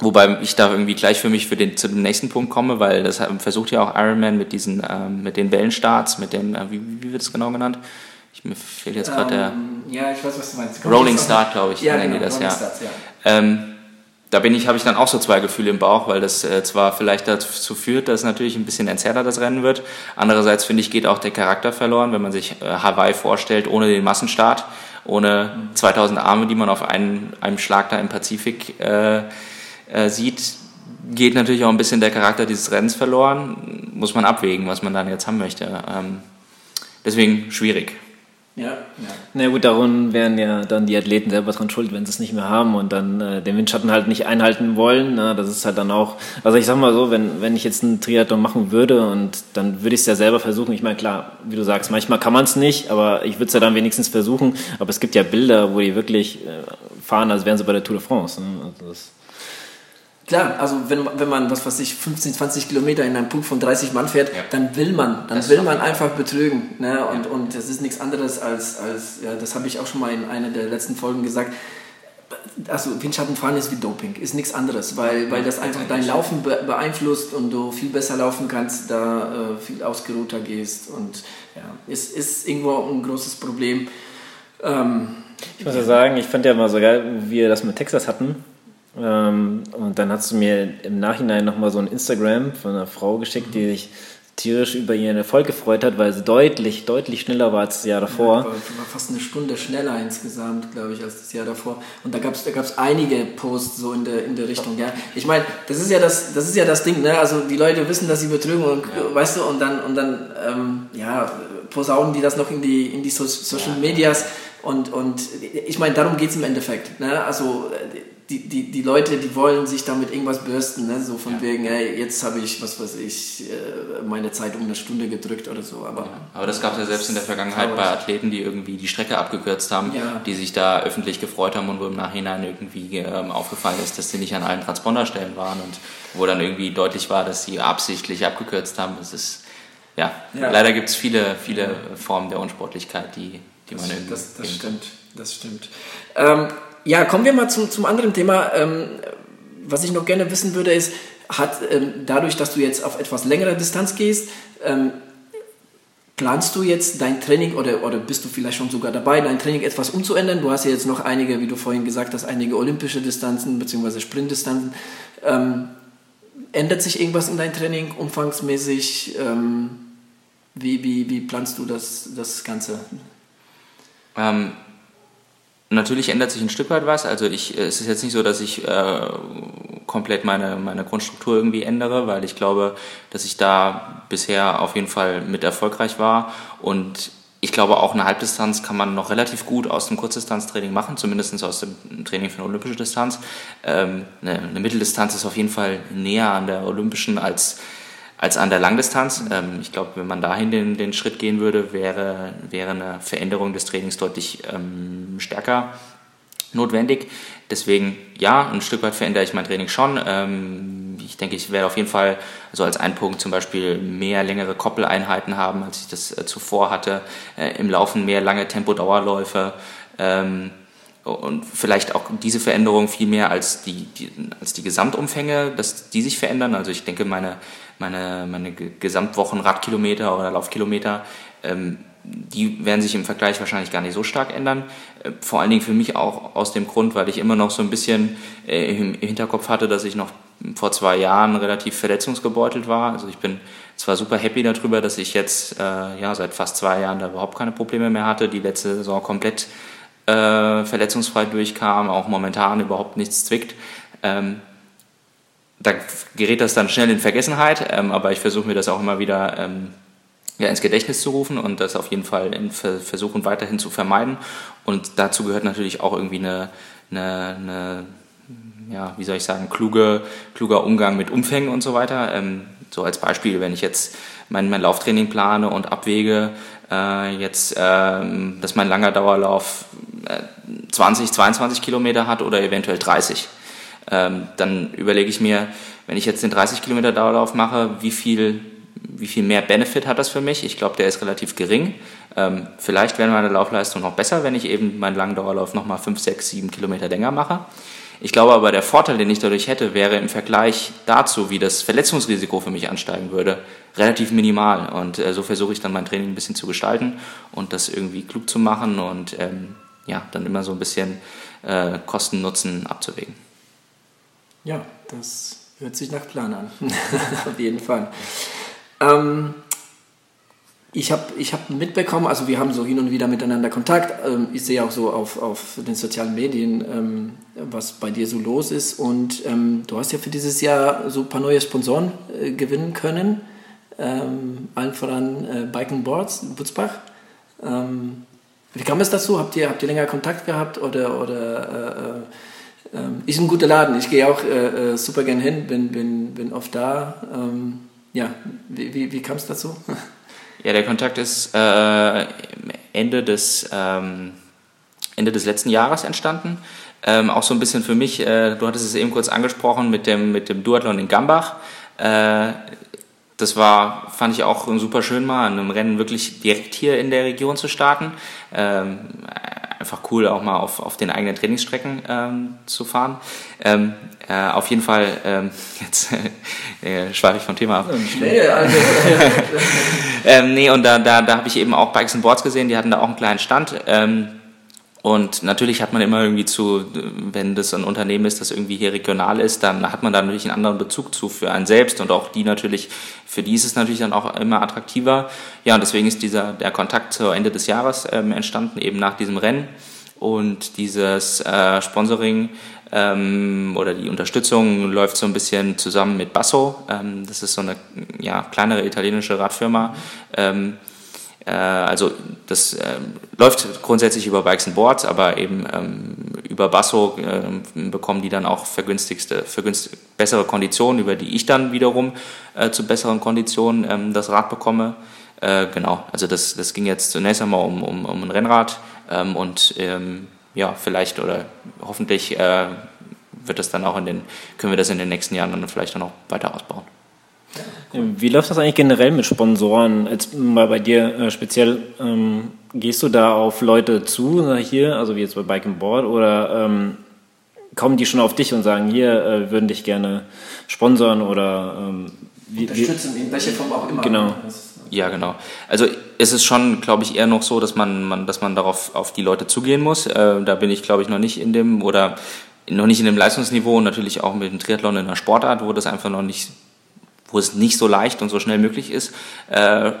[SPEAKER 3] wobei ich da irgendwie gleich für mich für den, zu dem nächsten Punkt komme, weil das versucht ja auch Ironman mit diesen, ähm, mit den Wellenstarts, mit den, äh, wie, wie wird es genau genannt? Ich, mir fehlt jetzt gerade der.
[SPEAKER 1] Ähm, ja, ich weiß, was du meinst.
[SPEAKER 3] Rolling Start, glaube ich,
[SPEAKER 1] ja, nennen genau,
[SPEAKER 3] die das,
[SPEAKER 1] Rolling
[SPEAKER 3] ja.
[SPEAKER 1] Starts, ja.
[SPEAKER 3] Ähm, da bin ich, habe ich dann auch so zwei Gefühle im Bauch, weil das äh, zwar vielleicht dazu führt, dass natürlich ein bisschen entzerrter das Rennen wird. Andererseits finde ich, geht auch der Charakter verloren, wenn man sich äh, Hawaii vorstellt, ohne den Massenstart, ohne 2000 Arme, die man auf einen, einem Schlag da im Pazifik äh, äh, sieht, geht natürlich auch ein bisschen der Charakter dieses Rennens verloren. Muss man abwägen, was man dann jetzt haben möchte. Ähm, deswegen schwierig.
[SPEAKER 1] Ja, ja.
[SPEAKER 2] Na gut, darum wären ja dann die Athleten selber dran schuld, wenn sie es nicht mehr haben und dann äh, den Windschatten halt nicht einhalten wollen. Na, das ist halt dann auch, also ich sag mal so, wenn, wenn ich jetzt einen Triathlon machen würde und dann würde ich es ja selber versuchen. Ich meine, klar, wie du sagst, manchmal kann man es nicht, aber ich würde es ja dann wenigstens versuchen. Aber es gibt ja Bilder, wo die wirklich äh, fahren, als wären sie bei der Tour de France. Ne? Also das,
[SPEAKER 1] Klar, also wenn, wenn man, was weiß ich, 15, 20 Kilometer in einem Punkt von 30 Mann fährt, ja. dann will man, dann das will man einfach betrügen. Ne? Und, ja. und das ist nichts anderes als, als ja, das habe ich auch schon mal in einer der letzten Folgen gesagt, also Windschattenfahren ist wie Doping, ist nichts anderes, weil, weil das einfach dein Laufen beeinflusst und du viel besser laufen kannst, da äh, viel ausgeruhter gehst und ja, ist, ist irgendwo ein großes Problem. Ähm,
[SPEAKER 2] ich muss ja sagen, ich fand ja mal so geil, wie wir das mit Texas hatten ähm, und dann hast du mir im Nachhinein nochmal so ein Instagram von einer Frau geschickt, die sich tierisch über ihren Erfolg gefreut hat, weil sie deutlich, deutlich schneller war als das Jahr davor. Ja,
[SPEAKER 1] war, war fast eine Stunde schneller insgesamt, glaube ich, als das Jahr davor. Und da gab es da gab's einige Posts so in der, in der Richtung. Ja. Ich meine, das ist ja das, das ist ja das Ding, ne? Also die Leute wissen, dass sie betrügen und ja. weißt du, und dann, und dann ähm, ja, posaunen die das noch in die, in die so Social Medias. Und, und ich meine, darum geht es im Endeffekt. Ne? Also die, die, die Leute, die wollen sich damit irgendwas bürsten, ne? so von ja. wegen, hey, jetzt habe ich, was weiß ich, äh, meine Zeit um eine Stunde gedrückt oder so. Aber, ja.
[SPEAKER 3] aber das gab es ja selbst in der Vergangenheit bei Athleten, die irgendwie die Strecke abgekürzt haben, ja. die sich da öffentlich gefreut haben und wo im Nachhinein irgendwie ähm, aufgefallen ist, dass sie nicht an allen Transponderstellen waren und wo dann irgendwie deutlich war, dass sie absichtlich abgekürzt haben. Das ist, ja, leider gibt es viele, viele Formen der Unsportlichkeit, die, die man irgendwie.
[SPEAKER 1] Das, das stimmt, das stimmt. Ähm, ja, kommen wir mal zum, zum anderen Thema. Ähm, was ich noch gerne wissen würde, ist, hat ähm, dadurch, dass du jetzt auf etwas längere Distanz gehst, ähm, planst du jetzt dein Training oder, oder bist du vielleicht schon sogar dabei, dein Training etwas umzuändern? Du hast ja jetzt noch einige, wie du vorhin gesagt hast, einige olympische Distanzen bzw. Sprintdistanzen. Ähm, ändert sich irgendwas in dein Training umfangsmäßig? Ähm, wie, wie, wie planst du das, das Ganze?
[SPEAKER 3] Ähm, Natürlich ändert sich ein Stück weit was. Also ich, es ist jetzt nicht so, dass ich äh, komplett meine, meine Grundstruktur irgendwie ändere, weil ich glaube, dass ich da bisher auf jeden Fall mit erfolgreich war. Und ich glaube, auch eine Halbdistanz kann man noch relativ gut aus dem Kurzdistanztraining machen, zumindest aus dem Training für eine olympische Distanz. Ähm, eine, eine Mitteldistanz ist auf jeden Fall näher an der olympischen als als an der Langdistanz. Ähm, ich glaube, wenn man dahin den, den Schritt gehen würde, wäre, wäre eine Veränderung des Trainings deutlich ähm, stärker notwendig. Deswegen, ja, ein Stück weit verändere ich mein Training schon. Ähm, ich denke, ich werde auf jeden Fall so als ein Punkt zum Beispiel mehr längere Koppeleinheiten haben, als ich das äh, zuvor hatte. Äh, Im Laufen mehr lange Tempodauerläufe. Ähm, und vielleicht auch diese Veränderung viel mehr als die, die, als die Gesamtumfänge, dass die sich verändern. Also ich denke, meine, meine, meine Gesamtwochen Radkilometer oder Laufkilometer, ähm, die werden sich im Vergleich wahrscheinlich gar nicht so stark ändern. Äh, vor allen Dingen für mich auch aus dem Grund, weil ich immer noch so ein bisschen äh, im Hinterkopf hatte, dass ich noch vor zwei Jahren relativ verletzungsgebeutelt war. Also ich bin zwar super happy darüber, dass ich jetzt äh, ja, seit fast zwei Jahren da überhaupt keine Probleme mehr hatte, die letzte Saison komplett äh, verletzungsfrei durchkam, auch momentan überhaupt nichts zwickt. Ähm, da gerät das dann schnell in Vergessenheit, ähm, aber ich versuche mir das auch immer wieder ähm, ja, ins Gedächtnis zu rufen und das auf jeden Fall in versuchen weiterhin zu vermeiden. Und dazu gehört natürlich auch irgendwie eine, eine, eine ja, wie soll ich sagen, kluge, kluger Umgang mit Umfängen und so weiter. Ähm, so als Beispiel, wenn ich jetzt mein, mein Lauftraining plane und abwäge, äh, jetzt, ähm, dass mein langer Dauerlauf äh, 20, 22 Kilometer hat oder eventuell 30 ähm, dann überlege ich mir, wenn ich jetzt den 30 Kilometer Dauerlauf mache, wie viel, wie viel mehr Benefit hat das für mich? Ich glaube, der ist relativ gering. Ähm, vielleicht wäre meine Laufleistung noch besser, wenn ich eben meinen langen Dauerlauf nochmal 5, 6, 7 Kilometer länger mache. Ich glaube aber, der Vorteil, den ich dadurch hätte, wäre im Vergleich dazu, wie das Verletzungsrisiko für mich ansteigen würde, relativ minimal. Und äh, so versuche ich dann mein Training ein bisschen zu gestalten und das irgendwie klug zu machen und ähm, ja, dann immer so ein bisschen äh, Kosten-Nutzen abzuwägen.
[SPEAKER 1] Ja, das hört sich nach Plan an. Auf jeden Fall. Ähm, ich habe ich hab mitbekommen, also wir haben so hin und wieder miteinander Kontakt. Ähm, ich sehe auch so auf, auf den sozialen Medien, ähm, was bei dir so los ist. Und ähm, du hast ja für dieses Jahr so ein paar neue Sponsoren äh, gewinnen können. Ähm, allen voran äh, Bike and Boards, Butzbach. Ähm, wie kam es dazu? Habt ihr, habt ihr länger Kontakt gehabt oder, oder äh, äh ähm, ist ein guter Laden. Ich gehe auch äh, äh, super gern hin, bin, bin, bin oft da. Ähm, ja, wie, wie, wie kam es dazu?
[SPEAKER 3] Ja, der Kontakt ist äh, Ende des, ähm, Ende des letzten Jahres entstanden. Ähm, auch so ein bisschen für mich, äh, du hattest es eben kurz angesprochen mit dem, mit dem Duathlon in Gambach. Äh, das war, fand ich auch super schön mal, an einem Rennen wirklich direkt hier in der Region zu starten. Ähm, einfach cool, auch mal auf, auf den eigenen Trainingsstrecken ähm, zu fahren. Ähm, äh, auf jeden Fall, ähm, jetzt äh, schweife ich vom Thema ab. Nee, also, ähm, nee und da, da, da habe ich eben auch Bikes and Boards gesehen, die hatten da auch einen kleinen Stand. Ähm, und natürlich hat man immer irgendwie zu, wenn das ein Unternehmen ist, das irgendwie hier regional ist, dann hat man da natürlich einen anderen Bezug zu für einen selbst und auch die natürlich, für die ist es natürlich dann auch immer attraktiver. Ja, und deswegen ist dieser, der Kontakt zu Ende des Jahres ähm, entstanden, eben nach diesem Rennen. Und dieses äh, Sponsoring ähm, oder die Unterstützung läuft so ein bisschen zusammen mit Basso. Ähm, das ist so eine ja, kleinere italienische Radfirma. Ähm, äh, also das äh, läuft grundsätzlich über Bikes and Boards, aber eben ähm, über Basso äh, bekommen die dann auch vergünstigste, vergünstig, bessere Konditionen, über die ich dann wiederum äh, zu besseren Konditionen ähm, das Rad bekomme. Äh, genau, also das, das ging jetzt zunächst einmal um, um, um ein Rennrad ähm, und ähm, ja, vielleicht oder hoffentlich äh, wird das dann auch in den, können wir das in den nächsten Jahren dann vielleicht auch noch weiter ausbauen.
[SPEAKER 2] Wie läuft das eigentlich generell mit Sponsoren? Jetzt mal bei dir äh, speziell, ähm, gehst du da auf Leute zu, hier, also wie jetzt bei Bike and Board, oder ähm, kommen die schon auf dich und sagen, hier, äh, würden dich gerne sponsern oder ähm,
[SPEAKER 1] wie, unterstützen, wie, in welcher Form auch immer.
[SPEAKER 3] Genau. Ja, genau. Also es ist schon, glaube ich, eher noch so, dass man, man, dass man darauf auf die Leute zugehen muss. Äh, da bin ich, glaube ich, noch nicht in dem oder noch nicht in dem Leistungsniveau und natürlich auch mit dem Triathlon in der Sportart, wo das einfach noch nicht wo es nicht so leicht und so schnell möglich ist, äh,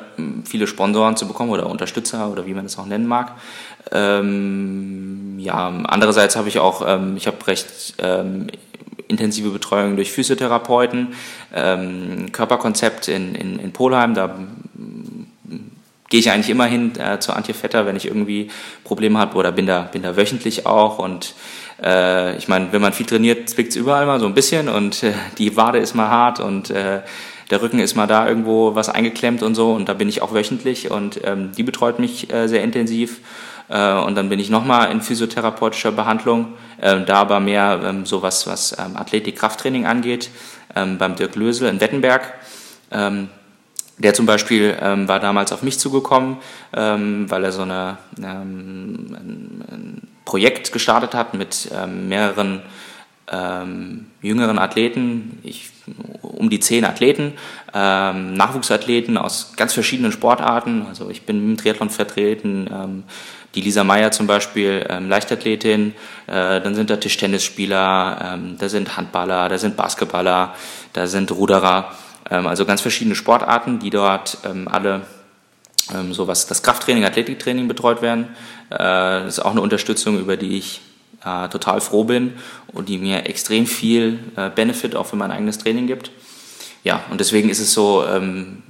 [SPEAKER 3] viele Sponsoren zu bekommen oder Unterstützer oder wie man es auch nennen mag. Ähm, ja, andererseits habe ich auch, ähm, ich habe recht ähm, intensive Betreuung durch Physiotherapeuten, ähm, Körperkonzept in, in, in Polheim, da gehe ich eigentlich immer hin äh, zu Antje Vetter, wenn ich irgendwie Probleme habe oder bin da, bin da wöchentlich auch und äh, ich meine, wenn man viel trainiert, zwickt es überall mal so ein bisschen und äh, die Wade ist mal hart und äh, der Rücken ist mal da irgendwo was eingeklemmt und so und da bin ich auch wöchentlich und ähm, die betreut mich äh, sehr intensiv äh, und dann bin ich nochmal in physiotherapeutischer Behandlung, äh, da aber mehr ähm, so was, ähm, Athletik-Krafttraining angeht, ähm, beim Dirk Lösel in Wettenberg. Ähm, der zum Beispiel ähm, war damals auf mich zugekommen, ähm, weil er so eine, ähm, Projekt gestartet hat mit ähm, mehreren ähm, jüngeren Athleten, ich, um die zehn Athleten, ähm, Nachwuchsathleten aus ganz verschiedenen Sportarten. Also ich bin im Triathlon vertreten, die Lisa Meyer zum Beispiel, Leichtathletin, äh, dann sind da Tischtennisspieler, da sind Handballer, da sind Basketballer, da sind Ruderer. Ähm, also ganz verschiedene Sportarten, die dort ähm, alle ähm, so was das Krafttraining, Athletiktraining betreut werden. Äh, das ist auch eine Unterstützung, über die ich äh, total froh bin und die mir extrem viel äh, Benefit auch für mein eigenes Training gibt. Ja, und deswegen ist es so, ähm,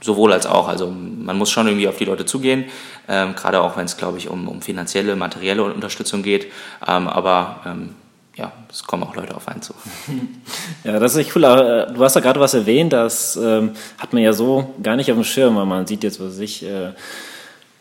[SPEAKER 3] sowohl als auch. Also man muss schon irgendwie auf die Leute zugehen, ähm, gerade auch wenn es, glaube ich, um, um finanzielle, materielle Unterstützung geht. Ähm, aber ähm, ja, es kommen auch Leute auf einen zu.
[SPEAKER 2] Ja, das ist echt cool. Äh, du hast da gerade was erwähnt, das ähm, hat man ja so gar nicht auf dem Schirm, weil man sieht jetzt, was ich, äh,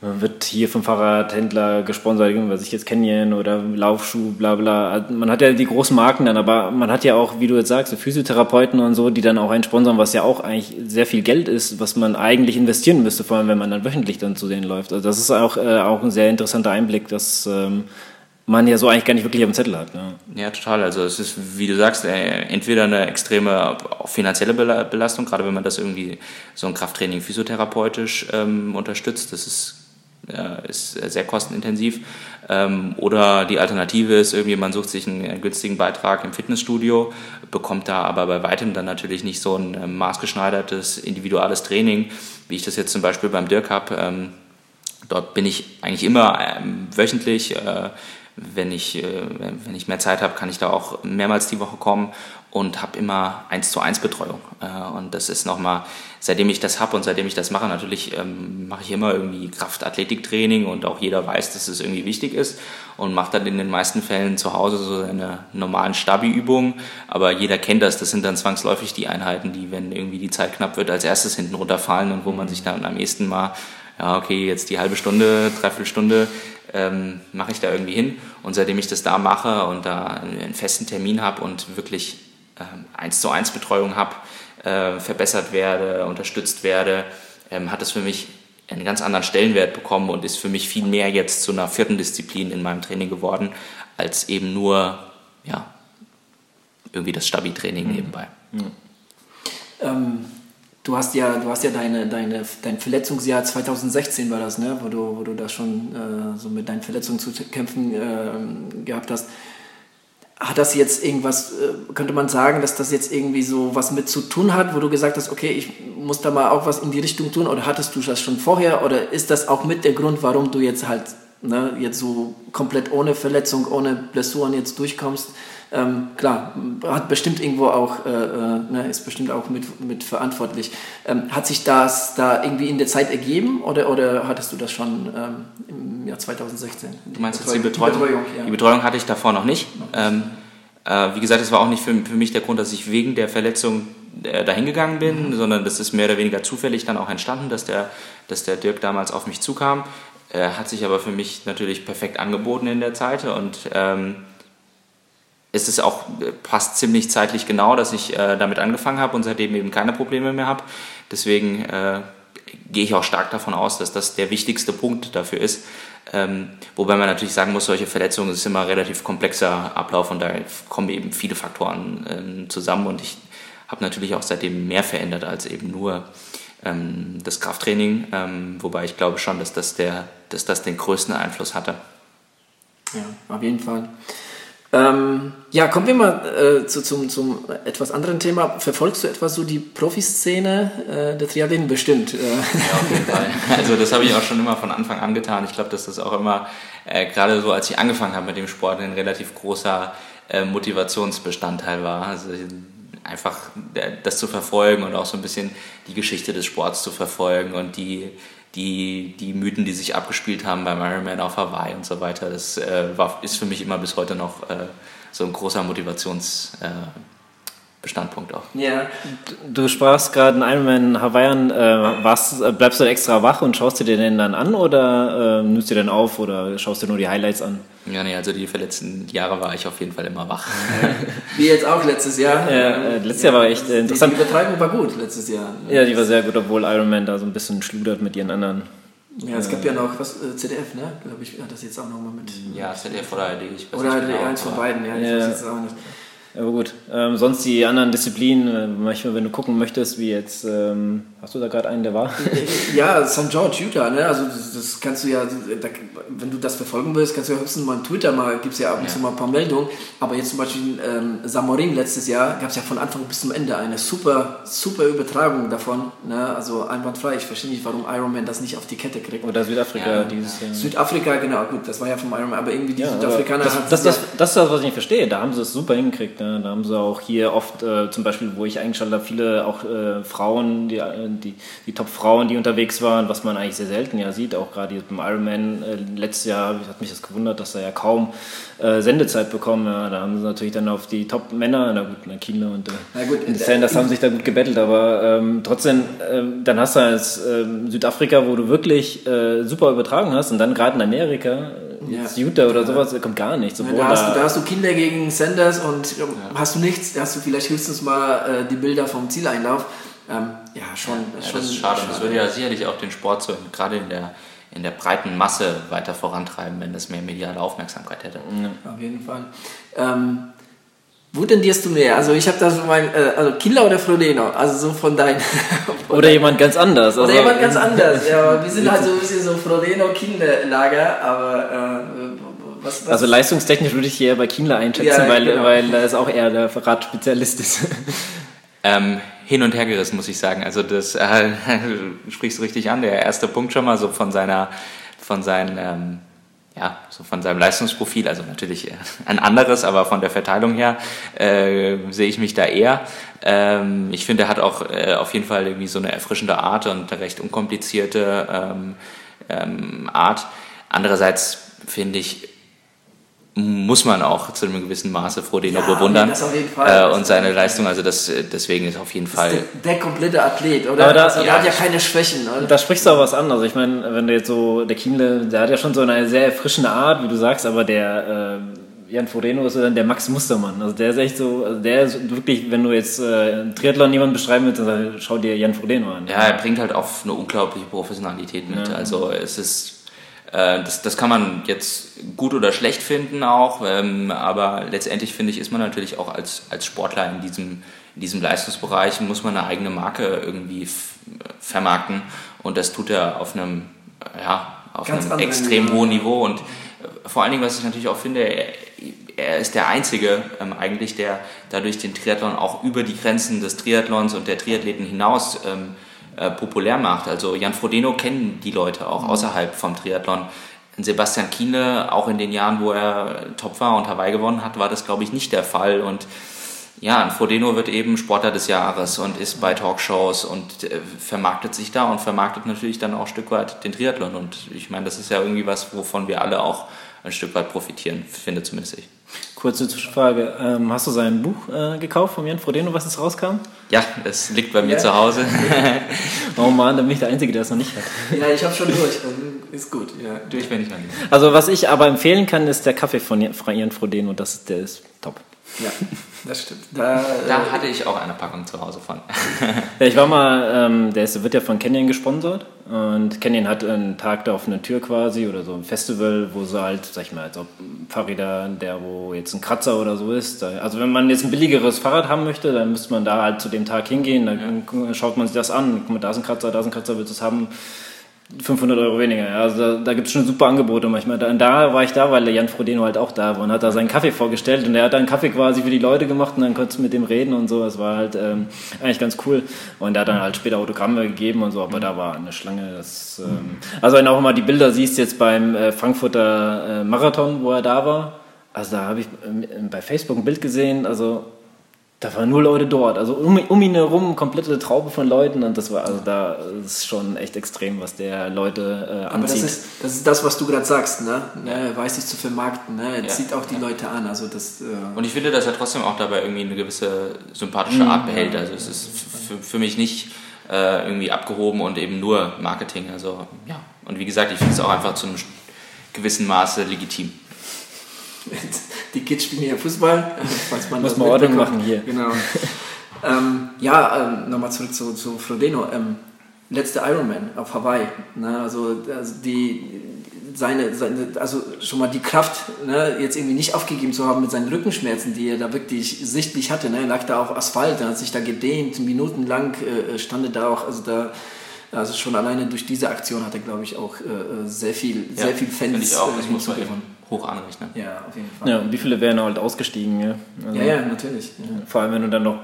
[SPEAKER 2] man wird hier vom Fahrradhändler gesponsert, was ich jetzt Canyon oder Laufschuh, bla bla. Also man hat ja die großen Marken dann, aber man hat ja auch, wie du jetzt sagst, Physiotherapeuten und so, die dann auch einen sponsern, was ja auch eigentlich sehr viel Geld ist, was man eigentlich investieren müsste, vor allem wenn man dann wöchentlich dann zu denen läuft. Also das ist auch, äh, auch ein sehr interessanter Einblick, dass ähm, man ja so eigentlich gar nicht wirklich auf dem Zettel hat. Ne?
[SPEAKER 3] Ja, total. Also es ist, wie du sagst, äh, entweder eine extreme finanzielle Belastung, gerade wenn man das irgendwie so ein Krafttraining physiotherapeutisch ähm, unterstützt, das ist, äh, ist sehr kostenintensiv. Ähm, oder die Alternative ist irgendwie, man sucht sich einen günstigen Beitrag im Fitnessstudio, bekommt da aber bei weitem dann natürlich nicht so ein äh, maßgeschneidertes individuelles Training, wie ich das jetzt zum Beispiel beim Dirk habe. Ähm, dort bin ich eigentlich immer ähm, wöchentlich äh, wenn ich, äh, wenn ich mehr Zeit habe, kann ich da auch mehrmals die Woche kommen und habe immer eins zu eins Betreuung. Äh, und das ist nochmal, seitdem ich das habe und seitdem ich das mache, natürlich ähm, mache ich immer irgendwie Kraft-Athletik-Training und auch jeder weiß, dass es irgendwie wichtig ist und macht dann in den meisten Fällen zu Hause so eine normalen Stabi-Übungen. Aber jeder kennt das, das sind dann zwangsläufig die Einheiten, die, wenn irgendwie die Zeit knapp wird, als erstes hinten runterfallen und wo man sich dann am ehesten mal ja, okay, jetzt die halbe Stunde, dreiviertel Stunde ähm, mache ich da irgendwie hin. Und seitdem ich das da mache und da einen festen Termin habe und wirklich ähm, eins ähm, zu eins Betreuung habe, äh, verbessert werde, unterstützt werde, ähm, hat es für mich einen ganz anderen Stellenwert bekommen und ist für mich viel mehr jetzt zu einer vierten Disziplin in meinem Training geworden, als eben nur ja, irgendwie das Stabi-Training mhm. nebenbei. Mhm.
[SPEAKER 1] Ähm, du hast ja, du hast ja deine, deine, dein Verletzungsjahr 2016 war das, ne? wo, du, wo du da schon äh, so mit deinen Verletzungen zu kämpfen äh, gehabt hast. Hat das jetzt irgendwas, äh, könnte man sagen, dass das jetzt irgendwie so was mit zu tun hat, wo du gesagt hast, okay, ich muss da mal auch was in die Richtung tun oder hattest du das schon vorher oder ist das auch mit der Grund, warum du jetzt halt ne, jetzt so komplett ohne Verletzung, ohne Blessuren jetzt durchkommst? Ähm, klar, hat bestimmt irgendwo auch, äh, äh, ne, ist bestimmt auch mit, mit verantwortlich. Ähm, hat sich das da irgendwie in der Zeit ergeben oder, oder hattest du das schon ähm, im Jahr 2016?
[SPEAKER 3] Du meinst jetzt die Betreuung? Die Betreuung, ja. die Betreuung hatte ich davor noch nicht. Ähm, äh, wie gesagt, das war auch nicht für, für mich der Grund, dass ich wegen der Verletzung äh, dahin gegangen bin, mhm. sondern das ist mehr oder weniger zufällig dann auch entstanden, dass der, dass der Dirk damals auf mich zukam. Er hat sich aber für mich natürlich perfekt angeboten in der Zeit und ähm, es ist auch passt ziemlich zeitlich genau, dass ich äh, damit angefangen habe und seitdem eben keine Probleme mehr habe. Deswegen äh, gehe ich auch stark davon aus, dass das der wichtigste Punkt dafür ist. Ähm, wobei man natürlich sagen muss, solche Verletzungen ist immer ein relativ komplexer Ablauf und da kommen eben viele Faktoren ähm, zusammen und ich habe natürlich auch seitdem mehr verändert als eben nur ähm, das Krafttraining, ähm, wobei ich glaube schon, dass das, der, dass das den größten Einfluss hatte.
[SPEAKER 1] Ja, auf jeden Fall. Ähm, ja, kommen wir mal äh, zu, zum, zum etwas anderen Thema. Verfolgst du etwas so die Profiszene äh, der Triathleten? Bestimmt. Äh. Ja,
[SPEAKER 3] auf jeden Fall. Also das habe ich auch schon immer von Anfang an getan. Ich glaube, dass das auch immer, äh, gerade so als ich angefangen habe mit dem Sport, ein relativ großer äh, Motivationsbestandteil war. Also einfach das zu verfolgen und auch so ein bisschen die Geschichte des Sports zu verfolgen und die die, die Mythen, die sich abgespielt haben beim Ironman auf Hawaii und so weiter, das äh, war, ist für mich immer bis heute noch äh, so ein großer Motivationsbestandpunkt äh, auch.
[SPEAKER 2] Ja. Du, du sprachst gerade einen Ironman Hawaiian, äh, warst, äh, bleibst du extra wach und schaust dir den dann an oder äh, nimmst du den auf oder schaust dir nur die Highlights an?
[SPEAKER 3] Ja, nee, also die letzten Jahre war ich auf jeden Fall immer wach.
[SPEAKER 1] Wie jetzt auch letztes Jahr.
[SPEAKER 2] Ja, äh, letztes Jahr war echt äh, interessant.
[SPEAKER 1] Die, die Übertreibung war gut letztes Jahr.
[SPEAKER 2] Ja, die war sehr gut, obwohl Ironman da so ein bisschen schludert mit ihren anderen.
[SPEAKER 1] Ja, es gab ja noch was, äh, ZDF, ne? Glaube ich, hat das jetzt auch nochmal mit.
[SPEAKER 3] Ja, ZDF oder ARD.
[SPEAKER 1] Ich oder ARD, genau, eins von beiden, ja. Ich ja. weiß jetzt auch nicht.
[SPEAKER 2] Aber gut, ähm, sonst die anderen Disziplinen, äh, manchmal, wenn du gucken möchtest, wie jetzt, ähm, hast du da gerade einen, der war?
[SPEAKER 1] ja, St. George, Utah, ne? Also das, das kannst du ja, da, wenn du das verfolgen willst, kannst du ja höchstens mal Twitter mal, gibt es ja ab und ja. zu mal ein paar Meldungen. Aber jetzt zum Beispiel ähm, Samorin letztes Jahr gab es ja von Anfang bis zum Ende eine super, super Übertragung davon. Ne? Also einwandfrei. Ich verstehe nicht, warum Ironman das nicht auf die Kette kriegt.
[SPEAKER 2] Oder Südafrika ja, dieses Jahr.
[SPEAKER 1] Südafrika, genau, gut, das war ja vom Ironman, aber irgendwie die
[SPEAKER 2] ja,
[SPEAKER 1] Südafrikaner
[SPEAKER 2] das, das, das, das, ist das, was ich nicht verstehe. Da haben sie es super hingekriegt. Ne? Da haben sie auch hier oft, äh, zum Beispiel, wo ich eingeschaltet habe, viele auch äh, Frauen, die, äh, die, die Top-Frauen, die unterwegs waren, was man eigentlich sehr selten ja sieht, auch gerade beim Ironman. Äh, letztes Jahr hat mich das gewundert, dass er ja kaum äh, Sendezeit bekommen. Ja, da haben sie natürlich dann auf die Top-Männer, na gut, na Kina und äh, gut, in Sanders haben sich da gut gebettelt, aber ähm, trotzdem, ähm, dann hast du als ähm, Südafrika, wo du wirklich super übertragen hast und dann gerade in Amerika, ja. Utah oder sowas, da kommt gar nichts.
[SPEAKER 1] Ja, da, hast du, da hast du Kinder gegen Sanders und ja. hast du nichts, da hast du vielleicht höchstens mal äh, die Bilder vom Zieleinlauf. Ähm, ja, schon.
[SPEAKER 3] Ja, schon das ist schade. schade. Das würde ja sicherlich auch den Sport so, gerade in der, in der breiten Masse weiter vorantreiben, wenn das mehr mediale Aufmerksamkeit hätte.
[SPEAKER 1] Ja, auf jeden Fall. Ähm, wo tendierst du mehr? Also ich habe da so mein, äh, also Killer oder Frodeno, also so von deinen.
[SPEAKER 2] oder jemand ganz anders.
[SPEAKER 1] Oder also jemand ganz anders, ja. Wir sind halt so ein bisschen so Frodeno-Kinder-Lager, aber äh,
[SPEAKER 2] was, was Also leistungstechnisch würde ich hier eher bei Kindler einschätzen, ja, weil, genau. weil er ist auch eher der Radspezialist ist.
[SPEAKER 3] Ähm, hin und her gerissen, muss ich sagen. Also das äh, sprichst du richtig an. Der erste Punkt schon mal so von seiner, von seinen, ähm, ja, so von seinem Leistungsprofil, also natürlich äh, ein anderes, aber von der Verteilung her äh, sehe ich mich da eher. Ähm, ich finde, er hat auch äh, auf jeden Fall irgendwie so eine erfrischende Art und eine recht unkomplizierte ähm, ähm, Art. Andererseits finde ich, muss man auch zu einem gewissen Maße Frodeno
[SPEAKER 1] Ja,
[SPEAKER 3] bewundern
[SPEAKER 1] das auf jeden Fall.
[SPEAKER 3] äh, und seine Leistung. Also das, deswegen ist auf jeden
[SPEAKER 1] Der,
[SPEAKER 3] Fall.
[SPEAKER 1] der komplette Athlet, oder?
[SPEAKER 2] Aber da-
[SPEAKER 1] also, der
[SPEAKER 3] ja.
[SPEAKER 1] hat ja keine Schwächen, oder?
[SPEAKER 2] Da sprichst du auch was an. Also ich meine, wenn du jetzt so, der Kienle, der hat ja schon so eine sehr erfrischende Art, wie du sagst, aber der äh, Jan Frodeno ist so dann der Max Mustermann. Also der ist echt so, also der ist wirklich, wenn du jetzt äh, Triathlon jemanden beschreiben willst, dann schau dir Jan Frodeno an.
[SPEAKER 3] Ja, er bringt halt auch eine unglaubliche Professionalität mit. Also es ist, äh, das, das kann man jetzt gut oder schlecht finden auch, ähm, aber letztendlich finde ich, ist man natürlich auch als, als Sportler in diesem, in diesem Leistungsbereich, muss man eine eigene Marke irgendwie vermarkten und das tut er auf einem, ja, auf
[SPEAKER 1] Ganz
[SPEAKER 3] einem extrem
[SPEAKER 1] Niveau.
[SPEAKER 3] hohen Niveau und äh, vor allen Dingen, was ich natürlich auch finde, er, er ist der Einzige ähm, eigentlich, der dadurch den Triathlon auch über die Grenzen des Triathlons und der Triathleten hinaus ähm, äh, populär macht. Also Jan Frodeno kennen die Leute auch außerhalb vom Triathlon. Sebastian Kiene, auch in den Jahren, wo er top war und Hawaii gewonnen hat, war das, glaube ich, nicht der Fall. Und ja, Frodeno wird eben Sportler des Jahres und ist bei Talkshows und äh, vermarktet sich da und vermarktet natürlich dann auch ein Stück weit den Triathlon. Und ich meine, das ist ja irgendwie was, wovon wir alle auch ein Stück weit profitieren, finde zumindest ich.
[SPEAKER 2] Kurze Zwischenfrage. Ähm, hast du sein Buch äh, gekauft von Jan Frodeno, was jetzt rauskam?
[SPEAKER 3] Ja, es liegt bei mir
[SPEAKER 1] Ja.
[SPEAKER 3] zu Hause.
[SPEAKER 2] Oh man, dann bin ich der Einzige, der es noch nicht hat.
[SPEAKER 1] Ja, ich habe schon durch. Also, Ist gut, ja.
[SPEAKER 3] Durch, wenn ich mal nicht.
[SPEAKER 2] Also was ich aber empfehlen kann, ist der Kaffee von Jan- von Jan Frodeno. Das, der ist top.
[SPEAKER 1] Ja, das stimmt. Da,
[SPEAKER 3] Da hatte ich auch eine Packung zu Hause von.
[SPEAKER 2] Ja, ich war mal, ähm, der ist, wird ja von Canyon gesponsert und Canyon hat einen Tag da auf einer Tür quasi oder so ein Festival, wo sie halt, sag ich mal, als ob Fahrräder, der wo jetzt ein Kratzer oder so ist. Also wenn man jetzt ein billigeres Fahrrad haben möchte, dann müsste man da halt zu dem Tag hingehen, dann schaut man sich das an, guck mal, da ist ein Kratzer, da ist ein Kratzer, willst du es haben? 500 Euro weniger. Also da, da gibt es schon super Angebote manchmal. Da, da war ich da, weil der Jan Frodeno halt auch da war und hat da seinen Kaffee vorgestellt und er hat dann Kaffee quasi für die Leute gemacht und dann konntest du mit dem reden und so. Das war halt ähm, eigentlich ganz cool. Und er hat dann halt später Autogramme gegeben und so, aber da war eine Schlange. Das, ähm, also wenn du auch immer die Bilder siehst jetzt beim äh, Frankfurter äh, Marathon, wo er da war, also da habe ich ähm, bei Facebook ein Bild gesehen, also da waren nur Leute dort. Also um, um ihn herum komplette Traube von Leuten und das war also da ist schon echt extrem, was der Leute äh,
[SPEAKER 1] aber das
[SPEAKER 2] anzieht.
[SPEAKER 1] ist, das ist das, was du gerade sagst, ne? ne? Weiß sich zu vermarkten, ne? Er
[SPEAKER 3] Ja.
[SPEAKER 1] zieht auch die Leute an. Also das, äh,
[SPEAKER 3] Und ich finde, dass er trotzdem auch dabei irgendwie eine gewisse sympathische Art behält. Also es ist für, für mich nicht äh, irgendwie abgehoben und eben nur Marketing. Also ja. Und wie gesagt, ich finde es auch einfach zu einem gewissen Maße legitim.
[SPEAKER 1] die Kids spielen ja Fußball, äh, falls man
[SPEAKER 2] Muss
[SPEAKER 1] das
[SPEAKER 2] man Ordnung machen hier.
[SPEAKER 1] Genau. ähm, ja, ähm, nochmal zurück zu, zu Frodeno. Ähm, letzte Ironman auf Hawaii. Ne? Also, also die seine, seine, also schon mal die Kraft, ne, jetzt irgendwie nicht aufgegeben zu haben mit seinen Rückenschmerzen, die er da wirklich sichtlich hatte. Ne? Er lag da auf Asphalt, er hat sich da gedehnt, minutenlang äh, stand er da auch, also da, also schon alleine durch diese Aktion hat er, glaube ich, auch äh, sehr viel, sehr viel Fans
[SPEAKER 3] ich auch.
[SPEAKER 1] äh,
[SPEAKER 3] Das muss
[SPEAKER 1] hinzugewonnen.
[SPEAKER 3] Hoch anrechnen.
[SPEAKER 1] Ja, auf jeden Fall.
[SPEAKER 2] Ja, und wie viele wären halt ausgestiegen? Ja, also,
[SPEAKER 1] Ja, ja, natürlich. Ja.
[SPEAKER 2] Vor allem, wenn du dann noch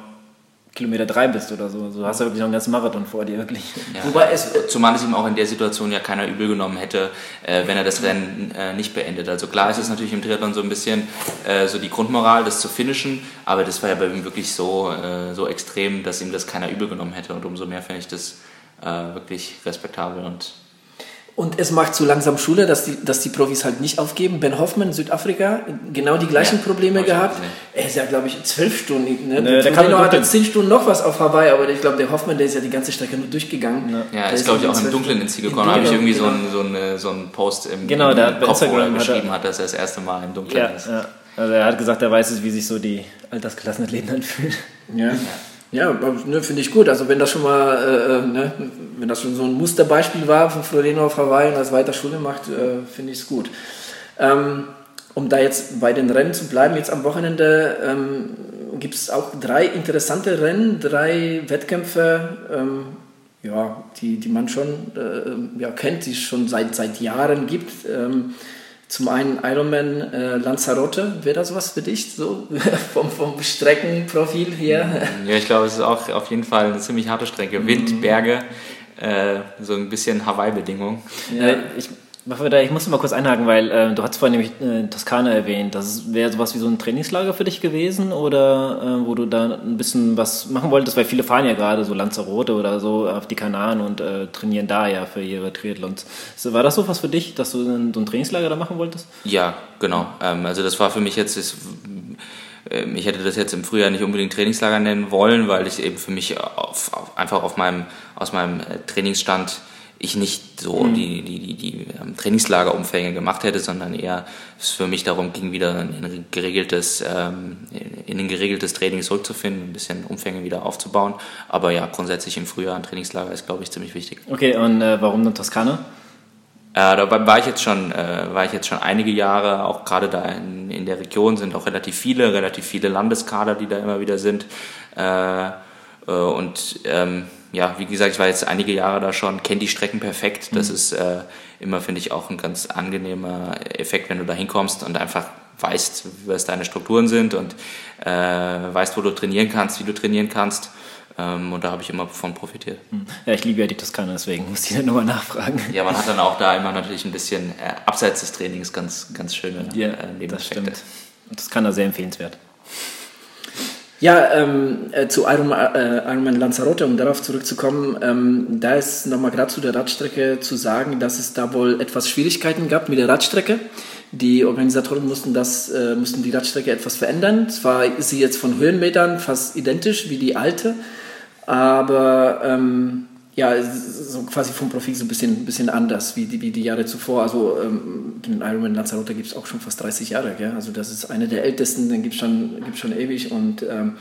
[SPEAKER 2] Kilometer drei bist oder so. Also, du hast ja wirklich noch einen ganzen Marathon vor dir, wirklich.
[SPEAKER 3] Ja.
[SPEAKER 1] Wobei es,
[SPEAKER 3] Zumal es ihm auch in der Situation ja keiner übel genommen hätte, äh, wenn er das Rennen äh, nicht beendet. Also klar ist es natürlich im Triathlon so ein bisschen äh, so die Grundmoral, das zu finishen, aber das war ja bei ihm wirklich so, äh, so extrem, dass ihm das keiner übel genommen hätte und umso mehr finde ich das äh, wirklich respektabel und
[SPEAKER 1] Und es macht so langsam Schule, dass die, dass die Profis halt nicht aufgeben. Ben Hoffman, Südafrika, genau die gleichen
[SPEAKER 3] Ja,
[SPEAKER 1] Probleme gehabt. Er ist ja, glaube ich, zwölf Stunden. Ne?
[SPEAKER 2] Ne,
[SPEAKER 1] der Frodeno
[SPEAKER 2] nur
[SPEAKER 1] hat
[SPEAKER 2] dunkeln.
[SPEAKER 1] zehn Stunden noch was auf Hawaii, aber ich glaube, der Hoffmann, der ist ja die ganze Strecke nur durchgegangen.
[SPEAKER 3] Ja,
[SPEAKER 1] Der
[SPEAKER 3] ist glaube ich auch im
[SPEAKER 1] Stunden-
[SPEAKER 3] ins Ziel gekommen. Da habe ich
[SPEAKER 1] Dunkeln,
[SPEAKER 3] irgendwie so,
[SPEAKER 1] genau.
[SPEAKER 3] einen, so, eine, so einen Post im,
[SPEAKER 2] Genau,
[SPEAKER 3] im
[SPEAKER 2] der hat bei
[SPEAKER 3] Kopf, wo er
[SPEAKER 2] Instagram hat er-
[SPEAKER 3] geschrieben hat, dass er das erste Mal im Dunkeln
[SPEAKER 2] Ja,
[SPEAKER 3] ist.
[SPEAKER 2] ja. Also er hat gesagt, er weiß es, wie sich so die Altersklassenathleten anfühlen.
[SPEAKER 1] Ja, ja ne, finde ich gut. Also wenn das schon mal, äh, ne, wenn das schon so ein Musterbeispiel war von Hawaii und das weiter Schule macht, äh, finde ich es gut. Ähm, um da jetzt bei den Rennen zu bleiben, jetzt am Wochenende ähm, gibt es auch drei interessante Rennen, drei Wettkämpfe, ähm, ja, die, die man schon äh, ja, kennt, die es schon seit, seit Jahren gibt. Ähm, zum einen Ironman äh, Lanzarote, wäre das was für dich, so vom, vom Streckenprofil her?
[SPEAKER 3] Ja, ich glaube, es ist auch auf jeden Fall eine ziemlich harte Strecke. Wind, Berge, äh, so ein bisschen Hawaii-Bedingung.
[SPEAKER 2] Ja. ich Ich muss mal kurz einhaken, weil äh, du hast vorhin nämlich äh, Toskana erwähnt. Das wäre sowas wie so ein Trainingslager für dich gewesen oder äh, wo du da ein bisschen was machen wolltest, weil viele fahren ja gerade so Lanzarote oder so auf die Kanaren und äh, trainieren da ja für ihre Triathlons. War das so was für dich, dass du so ein Trainingslager da machen wolltest?
[SPEAKER 3] Ja, genau. Ähm, also das war für mich jetzt, ist, ähm, ich hätte das jetzt im Frühjahr nicht unbedingt Trainingslager nennen wollen, weil ich eben für mich auf, auf, einfach auf meinem, aus meinem äh, Trainingsstand ich nicht so mhm. die, die, die, die ähm, Trainingslagerumfänge gemacht hätte, sondern eher es für mich darum ging, wieder in ein geregeltes, ähm, in ein geregeltes Training zurückzufinden, ein bisschen Umfänge wieder aufzubauen. Aber ja, grundsätzlich im Frühjahr ein Trainingslager ist, glaube ich, ziemlich wichtig.
[SPEAKER 2] Okay, und äh, warum dann Toskana?
[SPEAKER 3] Äh, dabei war ich jetzt schon, äh, war ich jetzt schon einige Jahre, auch gerade da in, in der Region sind auch relativ viele, relativ viele Landeskader, die da immer wieder sind. Äh, äh und ähm, ja, wie gesagt, ich war jetzt einige Jahre da schon, kenne die Strecken perfekt. Das mhm. ist äh, immer, finde ich, auch ein ganz angenehmer Effekt, wenn du da hinkommst und einfach weißt, was deine Strukturen sind und äh, weißt, wo du trainieren kannst, wie du trainieren kannst. Ähm, und da habe ich immer von profitiert.
[SPEAKER 2] Mhm. Ja, ich liebe ja die Toskana, deswegen muss ich da nochmal nachfragen.
[SPEAKER 3] Ja, man hat dann auch da immer natürlich ein bisschen äh, abseits des Trainings ganz, ganz schöne
[SPEAKER 2] ja, äh, Nebeneffekte. Das stimmt. Toskana sehr empfehlenswert.
[SPEAKER 1] Ja, ähm, äh, zu Iron, äh, Ironman Lanzarote, um darauf zurückzukommen, ähm, da ist nochmal gerade zu der Radstrecke zu sagen, dass es da wohl etwas Schwierigkeiten gab mit der Radstrecke. Die Organisatoren mussten, das, äh, mussten die Radstrecke etwas verändern. Zwar ist sie jetzt von Höhenmetern fast identisch wie die alte, aber ähm, ja, so quasi vom Profil so ein bisschen, bisschen anders wie die, wie die Jahre zuvor. Also ähm, den Ironman Lanzarote gibt es auch schon fast 30 Jahre. Gell? Also das ist einer der ältesten, den gibt es schon, gibt's schon ewig. Und ähm,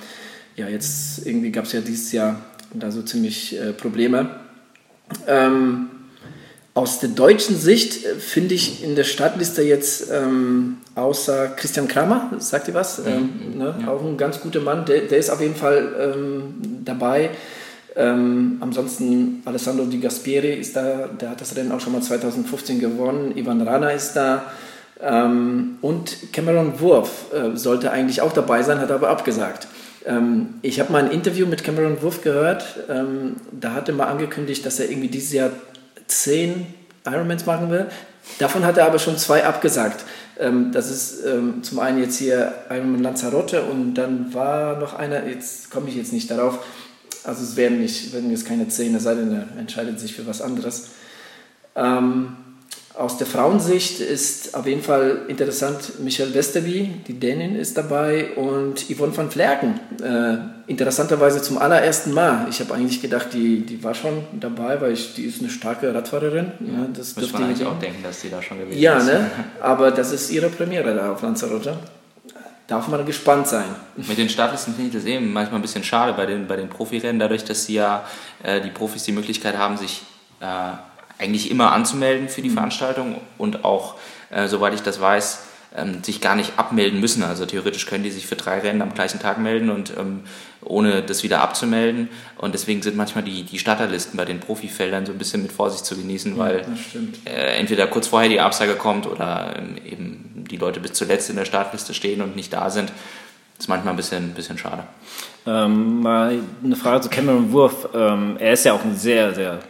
[SPEAKER 1] ja, jetzt irgendwie gab es ja dieses Jahr da so ziemlich äh, Probleme. Ähm, aus der deutschen Sicht äh, finde ich in der Startliste jetzt ähm, außer Christian Kramer, sagt ihr was? Ähm, ne? ja. Auch ein ganz guter Mann, der, der ist auf jeden Fall ähm, dabei. Ähm, ansonsten Alessandro Di Gaspieri ist da, der hat das Rennen auch schon mal 2015 gewonnen. Ivan Rana ist da. Ähm, und Cameron Wurf äh, sollte eigentlich auch dabei sein, hat aber abgesagt. Ähm, ich habe mal ein Interview mit Cameron Wurf gehört. Ähm, da hat er mal angekündigt, dass er irgendwie dieses Jahr zehn Ironmans machen will. Davon hat er aber schon zwei abgesagt. Ähm, das ist ähm, zum einen jetzt hier Ironman Lanzarote und dann war noch einer, jetzt komme ich jetzt nicht darauf, also es werden, nicht, werden jetzt keine zehn, es sei denn, er entscheidet sich für was anderes. Ähm, aus der Frauensicht ist auf jeden Fall interessant, Michelle Westerby, die Dänin, ist dabei und Yvonne van Flerken. Äh, interessanterweise zum allerersten Mal. Ich habe eigentlich gedacht, die, die war schon dabei, weil ich, die ist eine starke Radfahrerin.
[SPEAKER 3] Ja, ja das Muss man eigentlich auch denken, dass sie da schon gewesen
[SPEAKER 1] ja, ist. Ja, ne? aber das ist ihre Premiere da auf Lanzarote darf man gespannt sein.
[SPEAKER 3] Mit den Startlisten finde ich das eben manchmal ein bisschen schade bei den, bei den Profirennen, dadurch, dass sie ja äh, die Profis die Möglichkeit haben, sich äh, eigentlich immer anzumelden für die mhm. Veranstaltung und auch, äh, soweit ich das weiß, ähm, sich gar nicht abmelden müssen. Also theoretisch können die sich für drei Rennen am gleichen Tag melden und ähm, ohne das wieder abzumelden. Und deswegen sind manchmal die, die Starterlisten bei den Profifeldern so ein bisschen mit Vorsicht zu genießen, weil äh, entweder kurz vorher die Absage kommt oder ähm, eben die Leute bis zuletzt in der Startliste stehen und nicht da sind. Das ist manchmal ein bisschen, ein bisschen schade.
[SPEAKER 2] Ähm, mal eine Frage zu Cameron Wurf. Ähm, er ist ja auch ein sehr, sehr,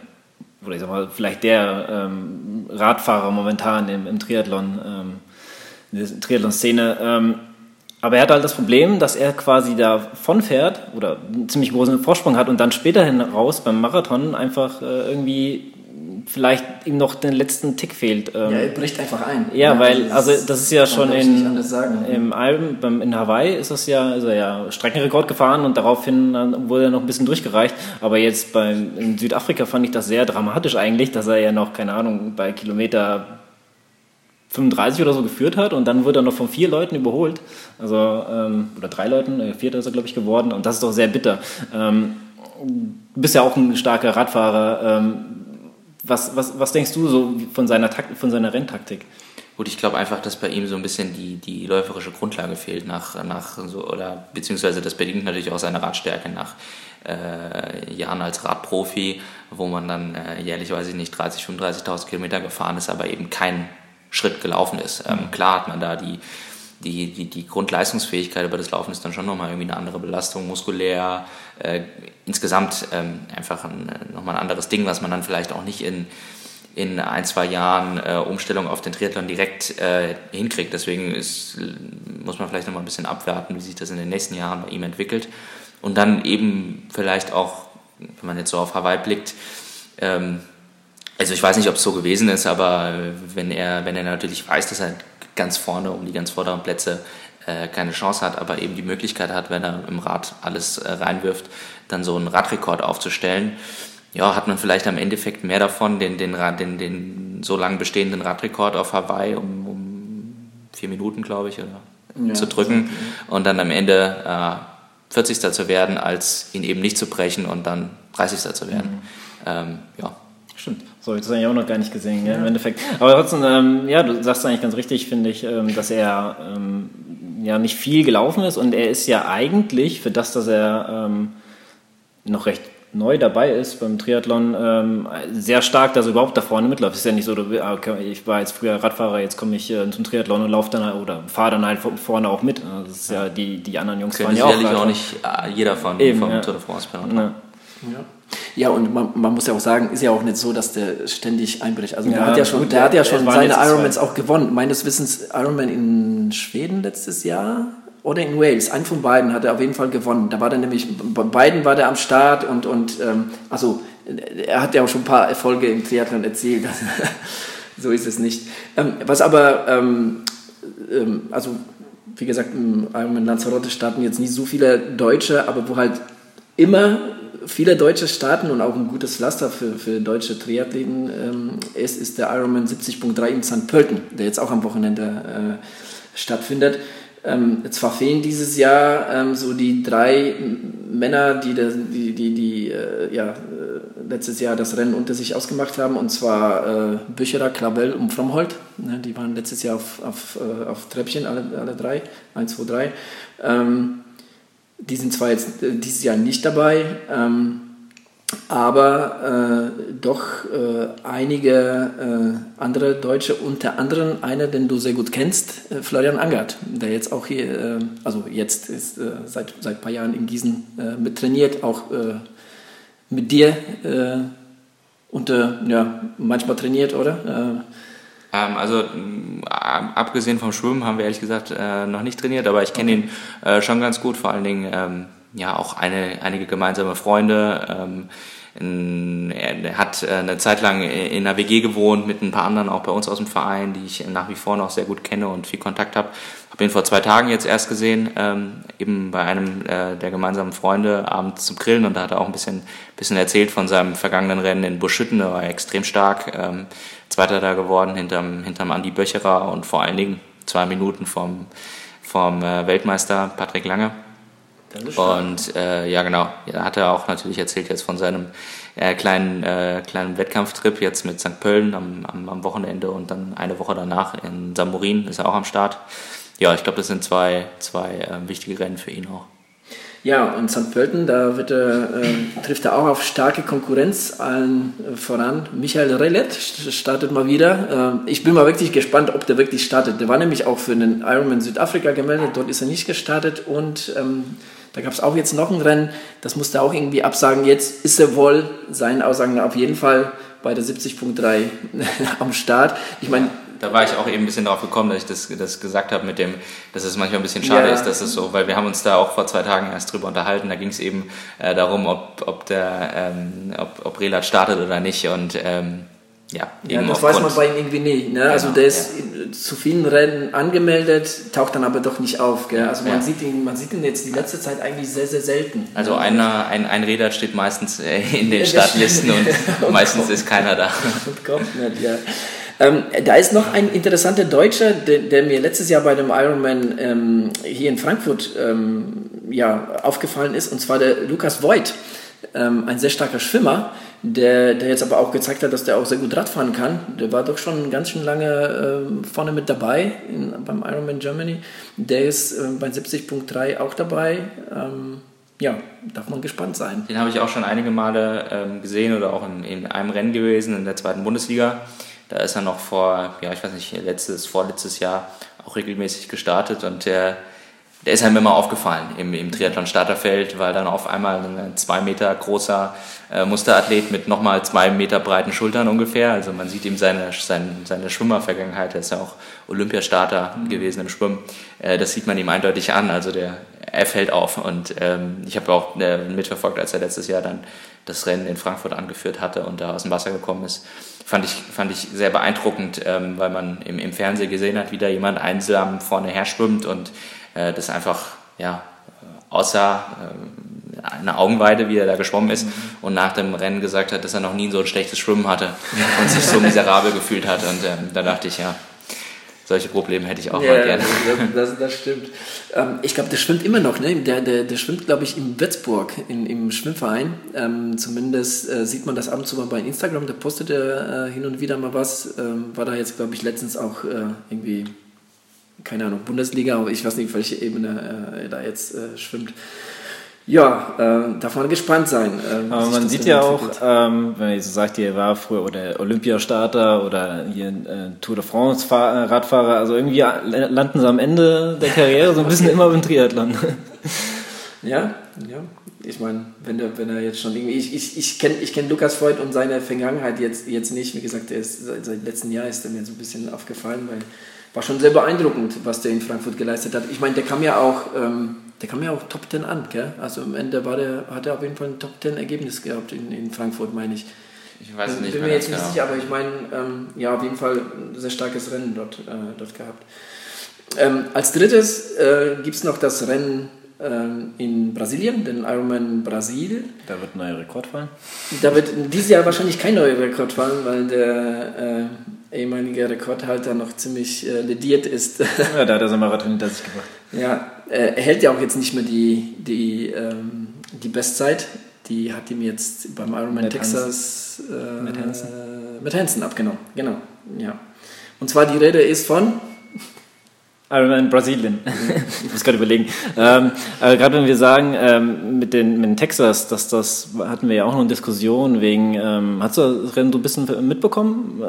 [SPEAKER 2] oder ich sag mal, vielleicht der ähm, Radfahrer momentan im, im Triathlon, ähm, der Triathlon-Szene. Ähm, aber er hat halt das Problem, dass er quasi davon fährt oder einen ziemlich großen Vorsprung hat und dann später hinaus beim Marathon einfach äh, irgendwie vielleicht ihm noch den letzten Tick fehlt.
[SPEAKER 1] Ähm, ja, er bricht einfach ein.
[SPEAKER 2] Ja, ja weil, also das ist ja schon in, im Alben, beim, in Hawaii ist das ja, ist er ja Streckenrekord gefahren und daraufhin wurde er noch ein bisschen durchgereicht. Aber jetzt beim, in Südafrika fand ich das sehr dramatisch eigentlich, dass er ja noch, keine Ahnung, bei Kilometer 35 oder so geführt hat und dann wurde er noch von vier Leuten überholt. Also, ähm, oder drei Leuten, äh, vierter ist er, glaube ich, geworden und das ist doch sehr bitter. Ähm, du bist ja auch ein starker Radfahrer. Ähm, was, was, was denkst du so von seiner, Takt, von seiner Renntaktik?
[SPEAKER 3] Gut, ich glaube einfach, dass bei ihm so ein bisschen die, die läuferische Grundlage fehlt nach, nach so, oder beziehungsweise das bedingt natürlich auch seine Radstärke nach äh, Jahren als Radprofi, wo man dann äh, jährlich, weiß ich nicht, 30, 35.000 Kilometer gefahren ist, aber eben kein Schritt gelaufen ist. Ähm, klar hat man da die, die, die, die Grundleistungsfähigkeit, aber das Laufen ist dann schon nochmal irgendwie eine andere Belastung, muskulär, äh, insgesamt ähm, einfach ein, nochmal ein anderes Ding, was man dann vielleicht auch nicht in, in ein, zwei Jahren äh, Umstellung auf den Triathlon direkt äh, hinkriegt. Deswegen ist, muss man vielleicht noch mal ein bisschen abwarten, wie sich das in den nächsten Jahren bei ihm entwickelt. Und dann eben vielleicht auch, wenn man jetzt so auf Hawaii blickt, ähm, also ich weiß nicht, ob es so gewesen ist, aber wenn er, wenn er natürlich weiß, dass er ganz vorne um die ganz vorderen Plätze äh, keine Chance hat, aber eben die Möglichkeit hat, wenn er im Rad alles äh, reinwirft, dann so einen Radrekord aufzustellen, ja, hat man vielleicht am Endeffekt mehr davon, den, den, den, den so lange bestehenden Radrekord auf Hawaii um, um vier Minuten, glaube ich, oder, ja, zu drücken und dann am Ende äh, 40. zu werden, als ihn eben nicht zu brechen und dann 30. zu werden. Mhm. Ähm, ja.
[SPEAKER 2] So, ich das eigentlich auch noch gar nicht gesehen, ja. im Endeffekt. Aber trotzdem, ähm, ja, du sagst eigentlich ganz richtig, finde ich, ähm, dass er ähm, ja nicht viel gelaufen ist und er ist ja eigentlich für das, dass er ähm, noch recht neu dabei ist beim Triathlon, ähm, sehr stark, dass er überhaupt da vorne mitläuft. Es ist ja nicht so, ah, okay, ich war jetzt früher Radfahrer, jetzt komme ich äh, zum Triathlon und laufe dann halt, oder fahre dann halt vorne auch mit. Also das ist ja die, die anderen Jungs
[SPEAKER 3] fahren ja auch. sicherlich auch nicht äh, jeder von Eben, vom ja. Tour de France. Ja.
[SPEAKER 1] ja. Ja, und man, man, muss ja auch sagen, ist ja auch nicht so, dass der ständig einbricht. Also ja, der hat ja schon, gut, der hat ja schon seine Ironmans auch gewonnen. Meines Wissens Ironman in Schweden letztes Jahr oder in Wales. Einen von beiden hat er auf jeden Fall gewonnen. Da war er nämlich, bei beiden war der am Start und, und ähm, also er hat ja auch schon ein paar Erfolge im Triathlon erzielt. so ist es nicht. Ähm, was aber, ähm, ähm, also wie gesagt, im Ironman Lanzarote starten jetzt nicht so viele Deutsche, aber wo halt immer viele deutsche starten und auch ein gutes Pflaster für, für deutsche Triathleten ähm, ist, ist der Ironman 70.3 in St. Pölten, der jetzt auch am Wochenende äh, stattfindet. Ähm, zwar fehlen dieses Jahr ähm, so die drei Männer, die, das, die, die, die äh, ja, äh, letztes Jahr das Rennen unter sich ausgemacht haben, und zwar äh, Bücherer, Klabell und Fromhold. Ne, die waren letztes Jahr auf, auf, äh, auf Treppchen, alle, alle drei, 1, 2, 3. Ähm, die sind zwar jetzt äh, dieses Jahr nicht dabei, ähm, aber äh, doch äh, einige äh, andere Deutsche, unter anderem einer, den du sehr gut kennst, äh, Florian Angert, der jetzt auch hier, äh, also jetzt ist seit, seit ein paar Jahren in Gießen mit trainiert, auch mit dir und ja, manchmal trainiert, oder?
[SPEAKER 3] Ähm, also abgesehen vom Schwimmen haben wir ehrlich gesagt äh, noch nicht trainiert, aber ich kenne ihn äh, schon ganz gut, vor allen Dingen ähm, ja auch eine, einige gemeinsame Freunde. Er hat äh, eine Zeit lang in einer WG gewohnt mit ein paar anderen auch bei uns aus dem Verein, die ich nach wie vor noch sehr gut kenne und viel Kontakt habe. Habe ihn vor zwei Tagen jetzt erst gesehen, ähm, eben bei einem äh, der gemeinsamen Freunde abends zum Grillen und da hat er auch ein bisschen, bisschen erzählt von seinem vergangenen Rennen in Buschütten, da war er extrem stark. Ähm, Zweiter da geworden hinterm, hinterm Andi Böcherer und vor allen Dingen zwei Minuten vom, vom äh, Weltmeister Patrick Lange. Und äh, ja, genau, da hat er auch natürlich erzählt jetzt von seinem äh, kleinen, äh, kleinen Wettkampftrip jetzt mit St. Pöllen am, am, am, Wochenende und dann eine Woche danach in Samorin ist er auch am Start. Ja, ich glaube, das sind zwei, zwei äh, wichtige Rennen für ihn auch.
[SPEAKER 1] Ja, und St. Pölten, da er, äh, trifft er auch auf starke Konkurrenz allen äh, voran. Michael Relet startet mal wieder. Äh, ich bin mal wirklich gespannt, ob der wirklich startet. Der war nämlich auch für den Ironman Südafrika gemeldet, dort ist er nicht gestartet und ähm, da gab es auch jetzt noch ein Rennen, das musste er auch irgendwie absagen. Jetzt ist er wohl, seinen Aussagen auf jeden Fall bei der 70.3 am Start. Ich meine,
[SPEAKER 3] da war ich auch eben ein bisschen darauf gekommen, dass ich das, das gesagt habe mit dem, dass es manchmal ein bisschen schade ja. ist, dass es so, weil wir haben uns da auch vor zwei Tagen erst drüber unterhalten. Da ging es eben äh, darum, ob, ob der, ähm, ob, ob Relat startet oder nicht und ähm, ja,
[SPEAKER 1] ja, das weiß man bei ihm irgendwie nicht. Ne? Also genau, also der ist ja. zu vielen Rennen angemeldet, taucht dann aber doch nicht auf. Gell? Also man, ja. sieht ihn, man sieht ihn jetzt die letzte Zeit eigentlich sehr, sehr selten.
[SPEAKER 3] Also ne? einer, ein, ein Räder steht meistens äh, in den Startlisten und, und meistens ist keiner da. Und kommt
[SPEAKER 1] nicht, ja. Ähm, da ist noch ein interessanter Deutscher, der, der mir letztes Jahr bei dem Ironman ähm, hier in Frankfurt ähm, ja, aufgefallen ist, und zwar der Lukas Voigt, ähm, ein sehr starker Schwimmer, der, der jetzt aber auch gezeigt hat, dass der auch sehr gut Radfahren kann. Der war doch schon ganz schön lange äh, vorne mit dabei in, beim Ironman Germany. Der ist äh, bei 70.3 auch dabei ähm, ja, darf man gespannt sein.
[SPEAKER 3] Den habe ich auch schon einige Male ähm, gesehen oder auch in, in, einem Rennen gewesen in der zweiten Bundesliga. Da ist er noch vor, ja, ich weiß nicht, letztes, vorletztes Jahr auch regelmäßig gestartet und der der ist einem immer aufgefallen im, im Triathlon-Starterfeld, weil dann auf einmal ein zwei Meter großer äh, Musterathlet mit nochmal zwei Meter breiten Schultern ungefähr, also man sieht ihm seine, seine, seine Schwimmervergangenheit, er ist ja auch Olympiastarter mhm. gewesen im Schwimmen, äh, das sieht man ihm eindeutig an, also der, er fällt auf. Und ähm, ich habe auch äh, mitverfolgt, als er letztes Jahr dann das Rennen in Frankfurt angeführt hatte und da aus dem Wasser gekommen ist. Fand ich, fand ich sehr beeindruckend, ähm, weil man im, im Fernsehen gesehen hat, wie da jemand einsam vorne her schwimmt und äh, das einfach ja, außer äh, eine Augenweide, wie er da geschwommen ist mhm. und nach dem Rennen gesagt hat, dass er noch nie so ein schlechtes Schwimmen hatte und sich so miserabel gefühlt hat. Und ähm, da dachte ich, ja, solche Probleme hätte ich auch ja, mal gerne.
[SPEAKER 1] Das, das, das stimmt. Ähm, ich glaube, der schwimmt immer noch. Ne? Der, der, der schwimmt, glaube ich, in Würzburg in, im Schwimmverein. Ähm, zumindest äh, sieht man das ab und zu mal bei Instagram. Da postet er äh, hin und wieder mal was. Ähm, war da jetzt, glaube ich, letztens auch äh, irgendwie, keine Ahnung, Bundesliga, aber ich weiß nicht, welche Ebene äh, er da jetzt äh, schwimmt. Ja, äh, darf man gespannt sein.
[SPEAKER 2] Äh, Aber man sieht ja auch, ähm, wenn ich so sagt, ihr war früher oder Olympiastarter oder hier äh, Tour de France Fahr Radfahrer, also irgendwie landen sie am Ende der Karriere so ein bisschen immer beim Triathlon.
[SPEAKER 1] Ja, ja. Ich meine, wenn, der, wenn er jetzt schon irgendwie. Ich, ich, ich kenne ich kenn Lukas Freud und seine Vergangenheit jetzt, jetzt nicht. Wie gesagt, er ist, seit, seit letztem Jahr ist er mir so ein bisschen aufgefallen, weil war schon sehr beeindruckend, was der in Frankfurt geleistet hat. Ich meine, der kam ja auch. Ähm, der kam ja auch Top 10 an, gell? Also am Ende war der, hat er auf jeden Fall ein Top 10 Ergebnis gehabt in, in Frankfurt, meine ich.
[SPEAKER 3] Ich weiß es nicht.
[SPEAKER 1] Bin mir jetzt nicht genau. sicher, aber ich meine, ähm, ja, auf jeden Fall ein sehr starkes Rennen dort, äh, dort gehabt. Ähm, als drittes äh, gibt es noch das Rennen ähm, in Brasilien, den Ironman Brasil.
[SPEAKER 2] Da wird ein neuer Rekord fallen?
[SPEAKER 1] Da wird dieses Jahr wahrscheinlich kein neuer Rekord fallen, weil der äh, ehemalige Rekordhalter noch ziemlich äh, lediert ist.
[SPEAKER 2] ja, da hat er seinen Marathon hinter sich gebracht.
[SPEAKER 1] Ja, äh, er hält ja auch jetzt nicht mehr die, die, ähm, die Bestzeit. Die hat ihm jetzt beim Ironman Matt Texas äh, mit, Hansen. Äh, mit Hansen abgenommen. Genau, ja. Und zwar die Rede ist von
[SPEAKER 2] Ironman Brasilien. ich muss gerade überlegen. Ähm, gerade wenn wir sagen, ähm, mit, den, mit den Texas, dass das hatten wir ja auch noch eine Diskussion wegen, ähm, hast du das Rennen so ein bisschen mitbekommen?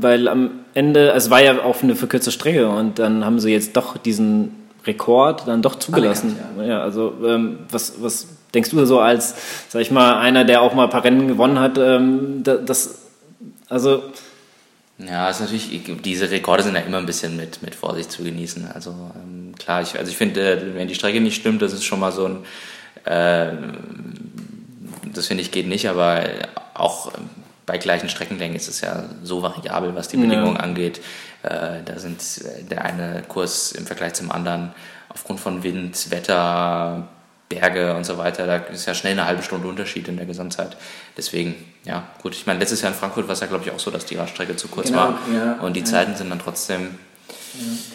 [SPEAKER 2] Weil am Ende, es war ja auch eine verkürzte Strecke und dann haben sie jetzt doch diesen Rekord dann doch zugelassen. Ja. ja. also ähm, was, was denkst du so als, sag ich mal, einer, der auch mal ein paar Rennen gewonnen hat, ähm, das, also
[SPEAKER 3] ja, ist natürlich, diese Rekorde sind ja immer ein bisschen mit, mit Vorsicht zu genießen. Also ähm, klar, ich, also ich finde, äh, wenn die Strecke nicht stimmt, das ist schon mal so ein, äh, das finde ich geht nicht, aber auch bei gleichen Streckenlängen ist es ja so variabel, was die Bedingungen ja. angeht. Äh, da sind äh, der eine Kurs im Vergleich zum anderen aufgrund von Wind, Wetter, Berge und so weiter, da ist ja schnell eine halbe Stunde Unterschied in der Gesamtzeit. Deswegen, ja, gut. Ich meine, letztes Jahr in Frankfurt war es ja, glaube ich, auch so, dass die Radstrecke zu kurz genau, war. Ja, und die ja. Zeiten sind dann trotzdem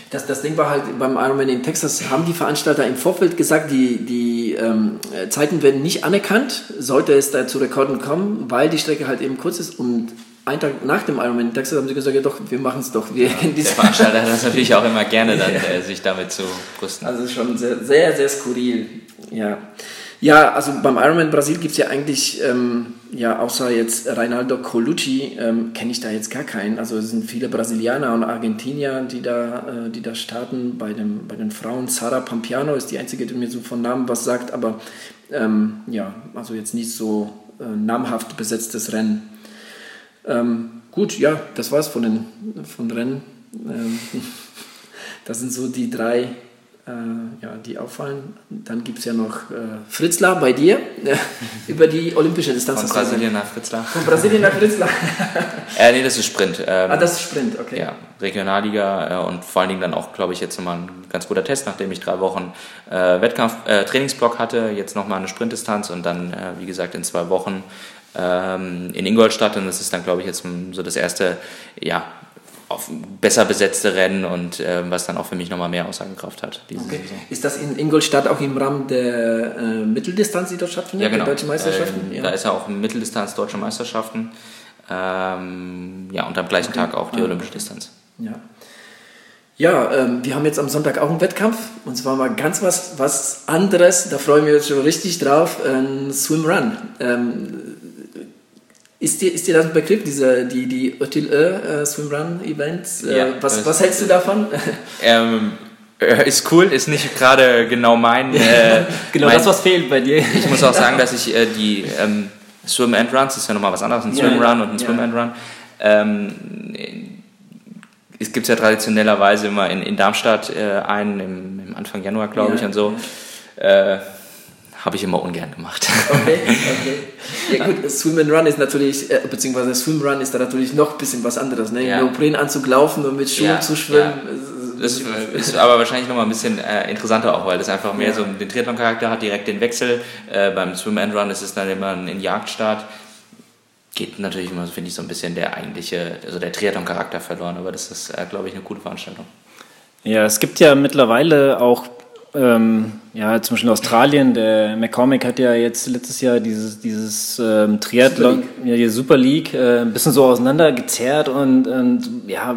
[SPEAKER 1] das, das Ding war halt beim Ironman in Texas, haben die Veranstalter im Vorfeld gesagt, die, die ähm, Zeiten werden nicht anerkannt, sollte es da zu Rekorden kommen, weil die Strecke halt eben kurz ist und einen Tag nach dem Ironman in Texas haben sie gesagt, ja doch, wir machen es doch. Wir ja,
[SPEAKER 3] der Veranstalter hat das natürlich auch immer gerne, dann, ja. äh, sich damit zu brüsten.
[SPEAKER 1] Also schon sehr, sehr, sehr skurril. Ja. Ja, also beim Ironman Brasil gibt es ja eigentlich, ähm, ja, außer jetzt Reinaldo Colucci, ähm, kenne ich da jetzt gar keinen. Also es sind viele Brasilianer und Argentinier, die da, äh, die da starten. Bei, dem, bei den Frauen Sara Pampiano ist die einzige, die mir so von Namen was sagt, aber ähm, ja, also jetzt nicht so äh, namhaft besetztes Rennen. Ähm, gut, ja, das war's von den von Rennen. Ähm, das sind so die drei äh, ja, die auffallen. Dann gibt es ja noch äh, Fritzlar bei dir über die olympische Distanz.
[SPEAKER 3] Von Brasilien nach Fritzlar.
[SPEAKER 1] Von Brasilien nach Fritzlar.
[SPEAKER 3] äh, nee, das ist Sprint.
[SPEAKER 1] Ähm, ah, das ist Sprint, okay.
[SPEAKER 3] Ja, Regionalliga äh, und vor allen Dingen dann auch, glaube ich, jetzt nochmal ein ganz guter Test, nachdem ich drei Wochen äh, Wettkampf, äh, Trainingsblock hatte, jetzt nochmal eine Sprintdistanz und dann, wie gesagt, in zwei Wochen ähm, in Ingolstadt und das ist dann, glaube ich, jetzt so das erste, ja, auf besser besetzte Rennen und äh, was dann auch für mich nochmal mehr Aussagekraft hat.
[SPEAKER 1] Okay. Ist das in Ingolstadt auch im Rahmen der äh, Mitteldistanz, die dort stattfindet?
[SPEAKER 3] Ja, genau.
[SPEAKER 1] Deutsche Meisterschaften?
[SPEAKER 3] Ähm, ja. Da ist ja auch Mitteldistanz Deutsche Meisterschaften. Ähm, ja, und am gleichen okay. Tag auch die ah, Olympische Distanz.
[SPEAKER 1] Ja. Ja, ähm, wir haben jetzt am Sonntag auch einen Wettkampf und zwar mal ganz was, was anderes. Da freuen wir uns schon richtig drauf. Ein Swim Run. Ähm, ist dir, ist dir das ein Begriff, diese, die, die Otil äh, Swimrun Events? Äh, ja, was, was hältst du davon?
[SPEAKER 3] Ähm, Äh, ist cool, ist nicht gerade genau mein. Äh,
[SPEAKER 2] genau
[SPEAKER 3] mein,
[SPEAKER 2] das, was fehlt bei dir.
[SPEAKER 3] Ich muss auch sagen, dass ich äh, die ähm, Swim and Runs, das ist ja nochmal was anderes, ein Swim Run ja, und ein Swim and Run. Ähm, es gibt ja traditionellerweise immer in, in Darmstadt äh, einen im, im, Anfang Januar, glaube ich, und so. Habe ich immer ungern gemacht.
[SPEAKER 1] Okay, okay. Ja gut, Swim and Run ist natürlich, äh, beziehungsweise Swim Run ist da natürlich noch ein bisschen was anderes. Ne? Ja. Neoprenanzug laufen und mit Schuhen ja, zu schwimmen. Ja.
[SPEAKER 3] Das ist aber wahrscheinlich nochmal ein bisschen äh, interessanter auch, weil das einfach mehr so den Triathlon-Charakter hat, direkt den Wechsel. Äh, beim Swim and Run ist es dann immer ein, ein Jagdstart. Geht natürlich immer, finde ich, so ein bisschen der eigentliche, also der Triathlon-Charakter verloren, aber das ist, äh, glaube ich, eine gute Veranstaltung.
[SPEAKER 2] Ja, es gibt ja mittlerweile auch ähm, ja, zum Beispiel Australien, der McCormick hat ja jetzt letztes Jahr dieses, dieses ähm, Triathlon, Super ja, die Super League, äh, ein bisschen so auseinandergezerrt und, und ja,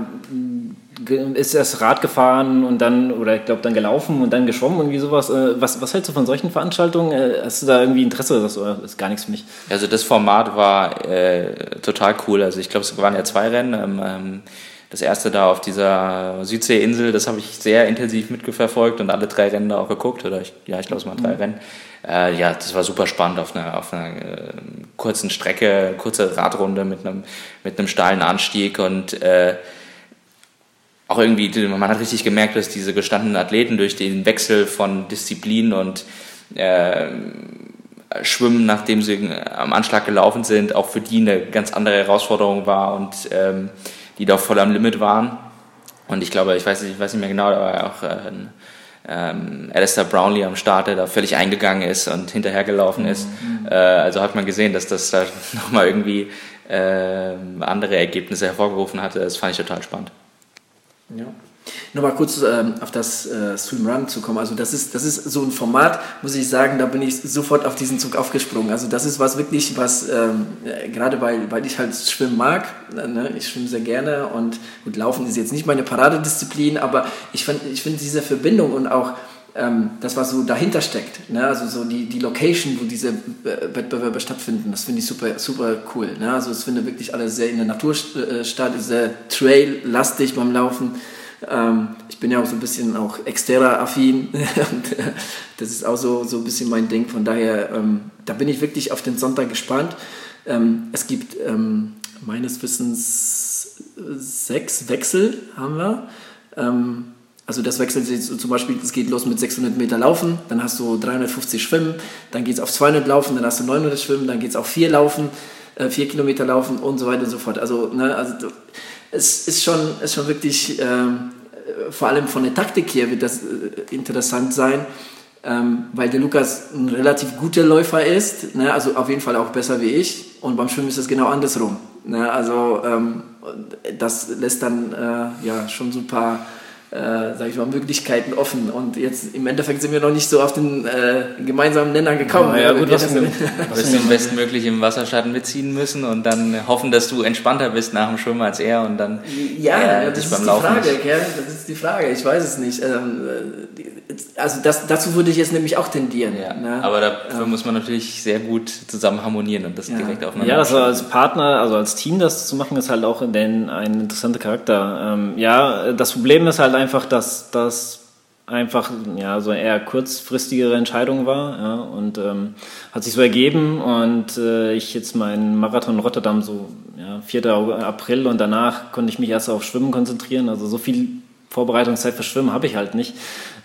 [SPEAKER 2] ist erst Rad gefahren und dann, oder ich glaube dann gelaufen und dann geschwommen, irgendwie sowas. Äh, was, was hältst du von solchen Veranstaltungen? Äh, hast du da irgendwie Interesse oder das ist gar nichts für mich?
[SPEAKER 3] Also das Format war äh, total cool. Also ich glaube, es waren ja zwei Rennen. Ähm, ähm das erste da auf dieser Südseeinsel, das habe ich sehr intensiv mitverfolgt und alle drei Rennen da auch geguckt. Oder ich, ja, ich glaube, es waren drei mhm. Rennen. Äh, ja, das war super spannend auf einer, auf einer äh, kurzen Strecke, kurze Radrunde mit einem, mit einem steilen Anstieg und äh, auch irgendwie, man hat richtig gemerkt, dass diese gestandenen Athleten durch den Wechsel von Disziplin und äh, Schwimmen, nachdem sie am Anschlag gelaufen sind, auch für die eine ganz andere Herausforderung war und ähm, die doch voll am Limit waren. Und ich glaube, ich weiß nicht, ich weiß nicht mehr genau, aber auch äh, ähm, Alistair Brownlee am Start, der da völlig eingegangen ist und hinterhergelaufen ist. Mhm. Äh, also hat man gesehen, dass das da nochmal irgendwie äh, andere Ergebnisse hervorgerufen hatte. Das fand ich total spannend.
[SPEAKER 1] Ja. Nochmal kurz ähm, auf das äh, Swim Run zu kommen. Also das ist, das ist so ein Format, muss ich sagen, da bin ich sofort auf diesen Zug aufgesprungen. Also das ist was wirklich, was ähm, gerade weil, weil ich halt schwimmen mag, ne? ich schwimme sehr gerne und gut, Laufen ist jetzt nicht meine Paradedisziplin, aber ich finde ich find diese Verbindung und auch ähm, das, was so dahinter steckt, ne? also so die, die Location, wo diese Wettbewerbe stattfinden, das finde ich super, super cool. Ne? Also es findet wirklich alles sehr in der Natur äh, statt, sehr trail-lastig beim Laufen. Ähm, ich bin ja auch so ein bisschen auch Xterra-affin und äh, das ist auch so, so ein bisschen mein Ding. Von daher, ähm, da bin ich wirklich auf den Sonntag gespannt. Ähm, es gibt ähm, meines Wissens sechs Wechsel haben wir. Ähm, also das wechselt sich zum Beispiel, es geht los mit 600 Meter Laufen, dann hast du 350 Schwimmen, dann geht es auf 200 Laufen, dann hast du 900 Schwimmen, dann geht es auf 4 Laufen, äh, 4 Kilometer Laufen und so weiter und so fort. Also, ne, also es ist schon, ist schon wirklich, ähm, vor allem von der Taktik her wird das äh, interessant sein, ähm, weil der Lukas ein relativ guter Läufer ist, ne, also auf jeden Fall auch besser wie ich und beim Schwimmen ist es genau andersrum. Ne, also ähm, das lässt dann äh, ja schon so ein paar äh, sage ich mal, Möglichkeiten offen. Und jetzt im Endeffekt sind wir noch nicht so auf den äh, gemeinsamen Nenner gekommen.
[SPEAKER 3] Ja, ja gut, was du wirst am bestmöglich im Wasserschatten mitziehen müssen und dann hoffen, dass du entspannter bist nach dem Schwimmen als er und dann
[SPEAKER 1] ja, äh, das ist die Laufen Frage, gell? Das ist die Frage. Ich weiß es nicht. Ähm, also das, dazu würde ich jetzt nämlich auch tendieren.
[SPEAKER 3] Ja, ne? Aber dafür ja. muss man natürlich sehr gut zusammen harmonieren und das ja. direkt aufeinander.
[SPEAKER 2] Ja, also als Partner, also als Team das zu machen, ist halt auch ein interessanter Charakter. Ähm, ja, das Problem ist halt einfach, dass das einfach ja so eher kurzfristigere Entscheidung war ja, und ähm, hat sich so ergeben und äh, ich jetzt meinen Marathon Rotterdam so ja, 4. April und danach konnte ich mich erst auf Schwimmen konzentrieren also so viel Vorbereitungszeit für Schwimmen habe ich halt nicht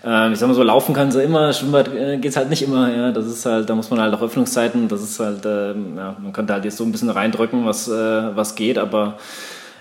[SPEAKER 2] ähm, ich sag mal so, laufen kann sie immer, Schwimmbad äh, geht's halt nicht immer, ja. Das ist halt, da muss man halt auch Öffnungszeiten, das ist halt, äh, ja, man könnte halt jetzt so ein bisschen reindrücken, was, äh, was geht, aber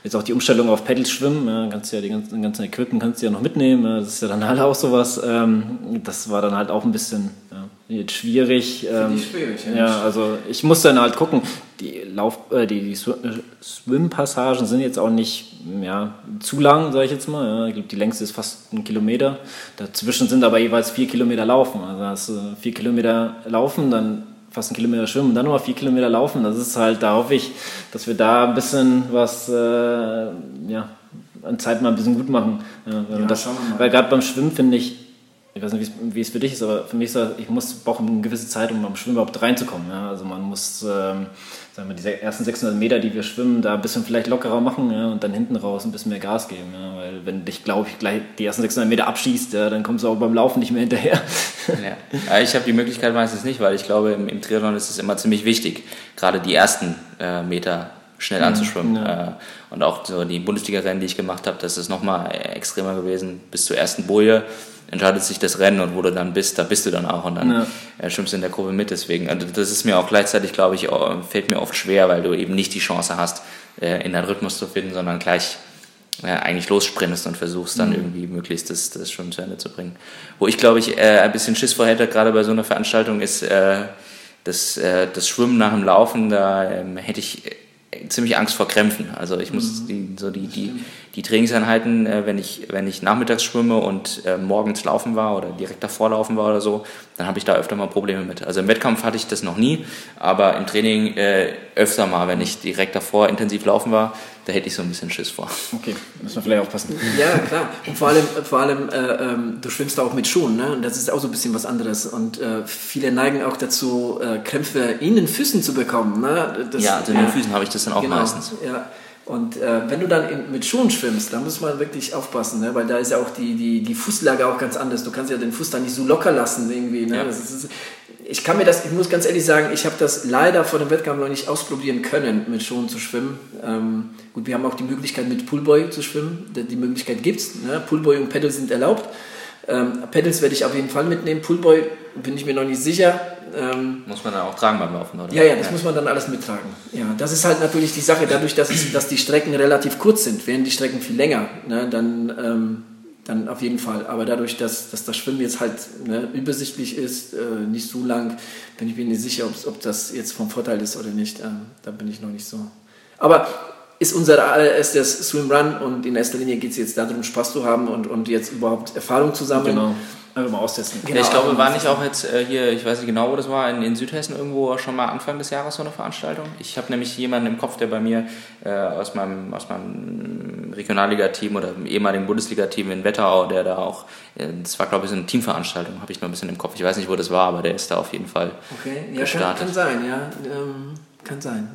[SPEAKER 2] jetzt auch die Umstellung auf Pedalschwimmen, ja, kannst du ja die ganzen, ganzen Equipment kannst du ja noch mitnehmen, ja, das ist ja dann halt auch sowas, ähm, das war dann halt auch ein bisschen, ja, jetzt schwierig. Ähm, schwierig ja. ja, also ich muss dann halt gucken. Die Lauf, äh, die, die Swim-Passagen sind jetzt auch nicht ja, zu lang, sage ich jetzt mal. Ja, ich glaube, die längste ist fast ein Kilometer. Dazwischen sind aber jeweils vier Kilometer Laufen. Also hast du vier Kilometer Laufen, dann fast ein Kilometer schwimmen und dann nochmal vier Kilometer laufen. Das ist halt, da hoffe ich, dass wir da ein bisschen was, äh, ja, an Zeit mal ein bisschen gut machen. Ja, das, weil gerade beim Schwimmen finde ich, ich weiß nicht, wie es für dich ist, aber für mich ist das, ich muss, brauche eine gewisse Zeit, um am Schwimmen überhaupt reinzukommen. Ja? Also man muss, ähm, sagen wir, diese ersten 600 Meter, die wir schwimmen, da ein bisschen vielleicht lockerer machen ja? und dann hinten raus ein bisschen mehr Gas geben. Ja? Weil wenn dich, glaube ich, gleich die ersten 600 Meter abschießt, ja, dann kommst du auch beim Laufen nicht mehr hinterher.
[SPEAKER 3] Ja. Ich habe die Möglichkeit meistens nicht, weil ich glaube, im, im Triathlon ist es immer ziemlich wichtig, gerade die ersten äh, Meter schnell anzuschwimmen. Ja. Äh, und auch so die Bundesliga-Rennen, die ich gemacht habe, das ist nochmal extremer gewesen. Bis zur ersten Boje entscheidet sich das Rennen und wo du dann bist, da bist du dann auch und dann ja. Äh, schwimmst du in der Kurve mit. Deswegen, also das ist mir auch gleichzeitig, glaube ich, fällt mir oft schwer, weil du eben nicht die Chance hast, äh, in deinen Rhythmus zu finden, sondern gleich ja, eigentlich lossprintest und versuchst dann mhm. irgendwie möglichst das, das schon zu Ende zu bringen. Wo ich, glaube ich, äh, ein bisschen Schiss vor hätte, gerade bei so einer Veranstaltung, ist äh, das, äh, das Schwimmen nach dem Laufen. Da ähm, hätte ich ziemlich Angst vor Krämpfen. Also ich muss mhm. die, so die, die, die Trainingseinheiten, äh, wenn, ich, wenn ich nachmittags schwimme und äh, morgens laufen war oder direkt davor laufen war oder so, dann habe ich da öfter mal Probleme mit. Also im Wettkampf hatte ich das noch nie, aber im Training äh, öfter mal, wenn ich direkt davor intensiv laufen war, da hätte ich so ein bisschen Schiss vor.
[SPEAKER 2] Okay, müssen wir vielleicht aufpassen.
[SPEAKER 1] Ja, klar. Und vor allem, vor allem äh, ähm, du schwimmst da auch mit Schuhen, ne? Und das ist auch so ein bisschen was anderes. Und äh, viele neigen auch dazu, äh, Krämpfe in den Füßen zu bekommen. Ne?
[SPEAKER 3] Das, ja, also in den Füßen habe ich das dann auch genau, meistens.
[SPEAKER 1] Ja. Und äh, wenn du dann in, mit Schuhen schwimmst, da muss man wirklich aufpassen, ne? weil da ist ja auch die, die, die Fußlage auch ganz anders. Du kannst ja den Fuß dann nicht so locker lassen irgendwie. Ne? Ja. Ist, ich kann mir das, ich muss ganz ehrlich sagen, ich habe das leider vor dem Wettkampf noch nicht ausprobieren können, mit Schuhen zu schwimmen. Ähm, gut, wir haben auch die Möglichkeit mit Poolboy zu schwimmen. Die Möglichkeit gibt's. Ne? Poolboy und Pedal sind erlaubt. Ähm, Pedals werde ich auf jeden Fall mitnehmen. Poolboy bin ich mir noch nicht sicher.
[SPEAKER 3] Ähm, muss man dann auch tragen beim Laufen, oder?
[SPEAKER 1] Ja, ja, das ja. muss man dann alles mittragen. Ja, das ist halt natürlich die Sache, dadurch, dass, es, dass die Strecken relativ kurz sind, wären die Strecken viel länger, ne, dann, ähm, dann auf jeden Fall. Aber dadurch, dass, dass das Schwimmen jetzt halt ne, übersichtlich ist, äh, nicht so lang, bin ich mir nicht sicher, ob das jetzt vom Vorteil ist oder nicht. Ähm, da bin ich noch nicht so. Aber ist unser allererstes Swim Run und in erster Linie geht es jetzt darum, Spaß zu haben und, und jetzt überhaupt Erfahrung zu sammeln.
[SPEAKER 2] Genau. Einfach mal austesten.
[SPEAKER 3] Genau. ich glaube, war nicht auch jetzt äh, hier, ich weiß nicht genau, wo das war, in, in, Südhessen irgendwo schon mal Anfang des Jahres so eine Veranstaltung? Ich habe nämlich jemanden im Kopf, der bei mir äh, aus meinem, aus meinem Regionalliga-Team oder ehemaligen Bundesliga-Team in Wetterau, der da auch, äh, das war glaube ich so eine Teamveranstaltung, habe ich noch ein bisschen im Kopf. Ich weiß nicht, wo das war, aber der ist da auf jeden Fall
[SPEAKER 1] okay. ja, gestartet. Kann, kann sein, ja. Ähm, kann sein.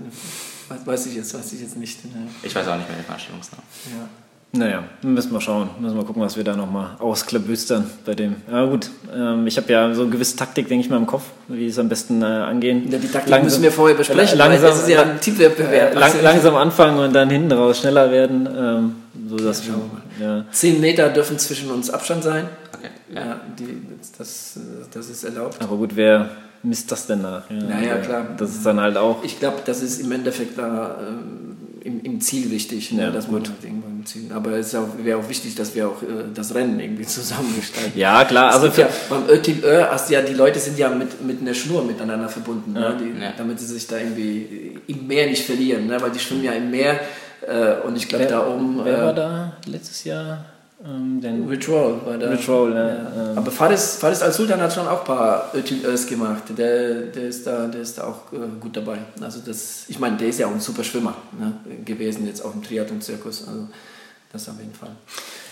[SPEAKER 1] Weiß ich jetzt, weiß ich jetzt nicht.
[SPEAKER 3] Ne? Ich weiß auch nicht mehr den Veranstaltungsnamen.
[SPEAKER 2] Ja. Naja, müssen wir schauen. Müssen wir gucken, was wir da nochmal ausklabüstern bei dem. Ja gut, ähm, ich habe ja so eine gewisse Taktik, denke ich mal, im Kopf, wie es am besten äh, angehen.
[SPEAKER 1] Ja, die Taktik langsam, müssen wir vorher besprechen,
[SPEAKER 2] langsam, das ist ja ein Teamwettbewerb. Äh, lang, langsam anfangen und dann hinten raus schneller werden. Ähm, so dass
[SPEAKER 1] ja, ja. Zehn Meter dürfen zwischen uns Abstand sein. Okay. Ja, ja die, das, das ist erlaubt.
[SPEAKER 2] Aber gut, wer misst das denn nach?
[SPEAKER 1] Ja, naja, klar.
[SPEAKER 2] Das ist dann halt auch.
[SPEAKER 1] Ich glaube, das ist im Endeffekt da ähm, im, im, Ziel wichtig, ne, ja, dass man halt irgendwann Ziel. Aber es wäre auch wichtig, dass wir auch äh, das Rennen irgendwie zusammengestalten.
[SPEAKER 2] Ja, klar. Also
[SPEAKER 1] ja, beim Ö-Team Ö, hast ja, die Leute sind ja mit, mit einer Schnur miteinander verbunden, ne, ja, ne, die, damit sie sich da irgendwie im Meer nicht verlieren, ne, weil die schwimmen ja im Meer. Äh, und ich glaube, da oben.
[SPEAKER 2] Wer äh, war da letztes Jahr?
[SPEAKER 1] Ähm, den Ritual war
[SPEAKER 2] der. Ritual, ja. ja.
[SPEAKER 1] Ähm. Aber Faris, Faris Al-Sultan hat schon auch ein paar Ös gemacht. Der, der, ist da, der ist da auch äh, gut dabei. Also das, ich meine, der ist ja auch ein super Schwimmer ne, gewesen, jetzt auch im Triathlon-Zirkus. Also das auf jeden Fall.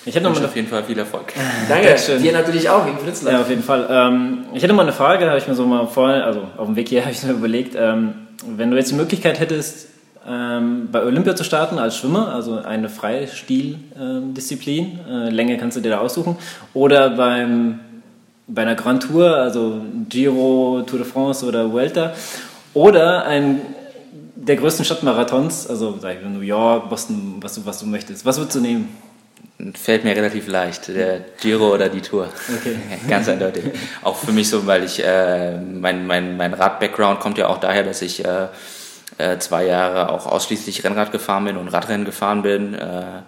[SPEAKER 3] Ich hätte noch mal auf jeden Fall viel Erfolg.
[SPEAKER 1] Danke, dir natürlich auch in Fritzlar.
[SPEAKER 2] Ja, auf jeden Fall. Ähm, ich hätte mal eine Frage, habe ich mir so mal vorher, also auf dem Weg hier habe ich mir überlegt, ähm, wenn du jetzt die Möglichkeit hättest, ähm, bei Olympia zu starten als Schwimmer, also eine Freistil-Disziplin. Äh, Länge kannst du dir da aussuchen. Oder beim, bei einer Grand Tour, also Giro, Tour de France oder Vuelta. Oder ein der größten Stadtmarathons, also New York, Boston, was du, was du möchtest. Was würdest du nehmen?
[SPEAKER 3] Fällt mir relativ leicht, der Giro oder die Tour. Okay. Ganz eindeutig. Auch für mich so, weil ich, äh, mein, mein, mein Rad-Background kommt ja auch daher, dass ich äh, äh, zwei Jahre auch ausschließlich Rennrad gefahren bin und Radrennen gefahren bin. Äh,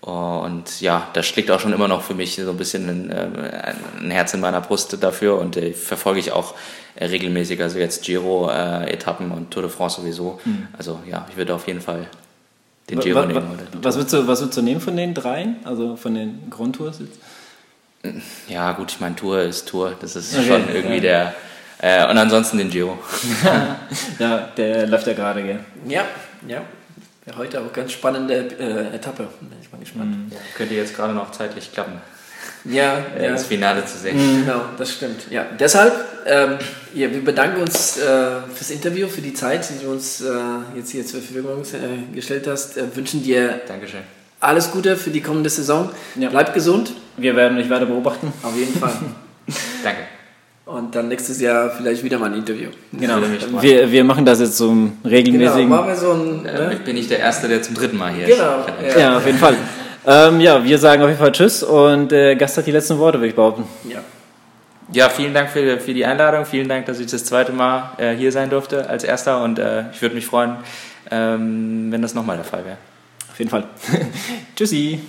[SPEAKER 3] und ja, das schlägt auch schon immer noch für mich so ein bisschen ein, äh, ein Herz in meiner Brust dafür und äh, verfolge ich auch äh, regelmäßig, also jetzt Giro-Etappen und Tour de France sowieso. Mhm. Also ja, ich würde auf jeden Fall den Giro
[SPEAKER 2] was,
[SPEAKER 3] nehmen.
[SPEAKER 2] was, würdest du, was würdest du nehmen von den dreien, also von den Grundtours jetzt?
[SPEAKER 3] Ja, gut, ich meine, Tour ist Tour, das ist okay, schon irgendwie ja. der äh, und ansonsten den Giro.
[SPEAKER 2] ja, der läuft ja gerade, gell?
[SPEAKER 1] Ja, ja. heute auch ganz spannende äh, Etappe. Bin ich mal gespannt.
[SPEAKER 3] Mhm. Ja, könnte jetzt gerade noch zeitlich klappen.
[SPEAKER 1] ja,
[SPEAKER 3] äh,
[SPEAKER 1] ja.
[SPEAKER 3] das Finale zu sehen.
[SPEAKER 1] Genau, das stimmt. Ja, deshalb, ähm, ja, wir bedanken uns äh, fürs Interview, für die Zeit, die du uns äh, jetzt hier zur Verfügung äh, gestellt hast. Äh, wünschen dir
[SPEAKER 3] Dankeschön.
[SPEAKER 1] alles Gute für die kommende Saison.
[SPEAKER 2] Ja.
[SPEAKER 1] Bleib gesund,
[SPEAKER 2] Wir werden dich weiter beobachten.
[SPEAKER 1] auf jeden Fall.
[SPEAKER 3] Danke.
[SPEAKER 1] Und dann nächstes Jahr vielleicht wieder mal ein Interview.
[SPEAKER 2] Genau. Wir, wir machen das jetzt zum
[SPEAKER 1] Genau,
[SPEAKER 2] regelmäßigen.
[SPEAKER 1] machen wir so ein.
[SPEAKER 3] Äh,
[SPEAKER 1] Ne?
[SPEAKER 3] bin ich der Erste, der zum dritten Mal hier
[SPEAKER 1] Genau.
[SPEAKER 3] ist.
[SPEAKER 1] Ja.
[SPEAKER 2] ja, auf jeden Fall. Ähm, ja, wir sagen auf jeden Fall Tschüss und der Gast hat die letzten Worte, würde ich behaupten.
[SPEAKER 1] Ja.
[SPEAKER 3] Ja, vielen Dank für, für die Einladung. Vielen Dank, dass ich das zweite Mal äh, hier sein durfte als Erster. Und äh, ich würde mich freuen, ähm, wenn das nochmal der Fall wäre.
[SPEAKER 2] Auf jeden Fall. Tschüssi.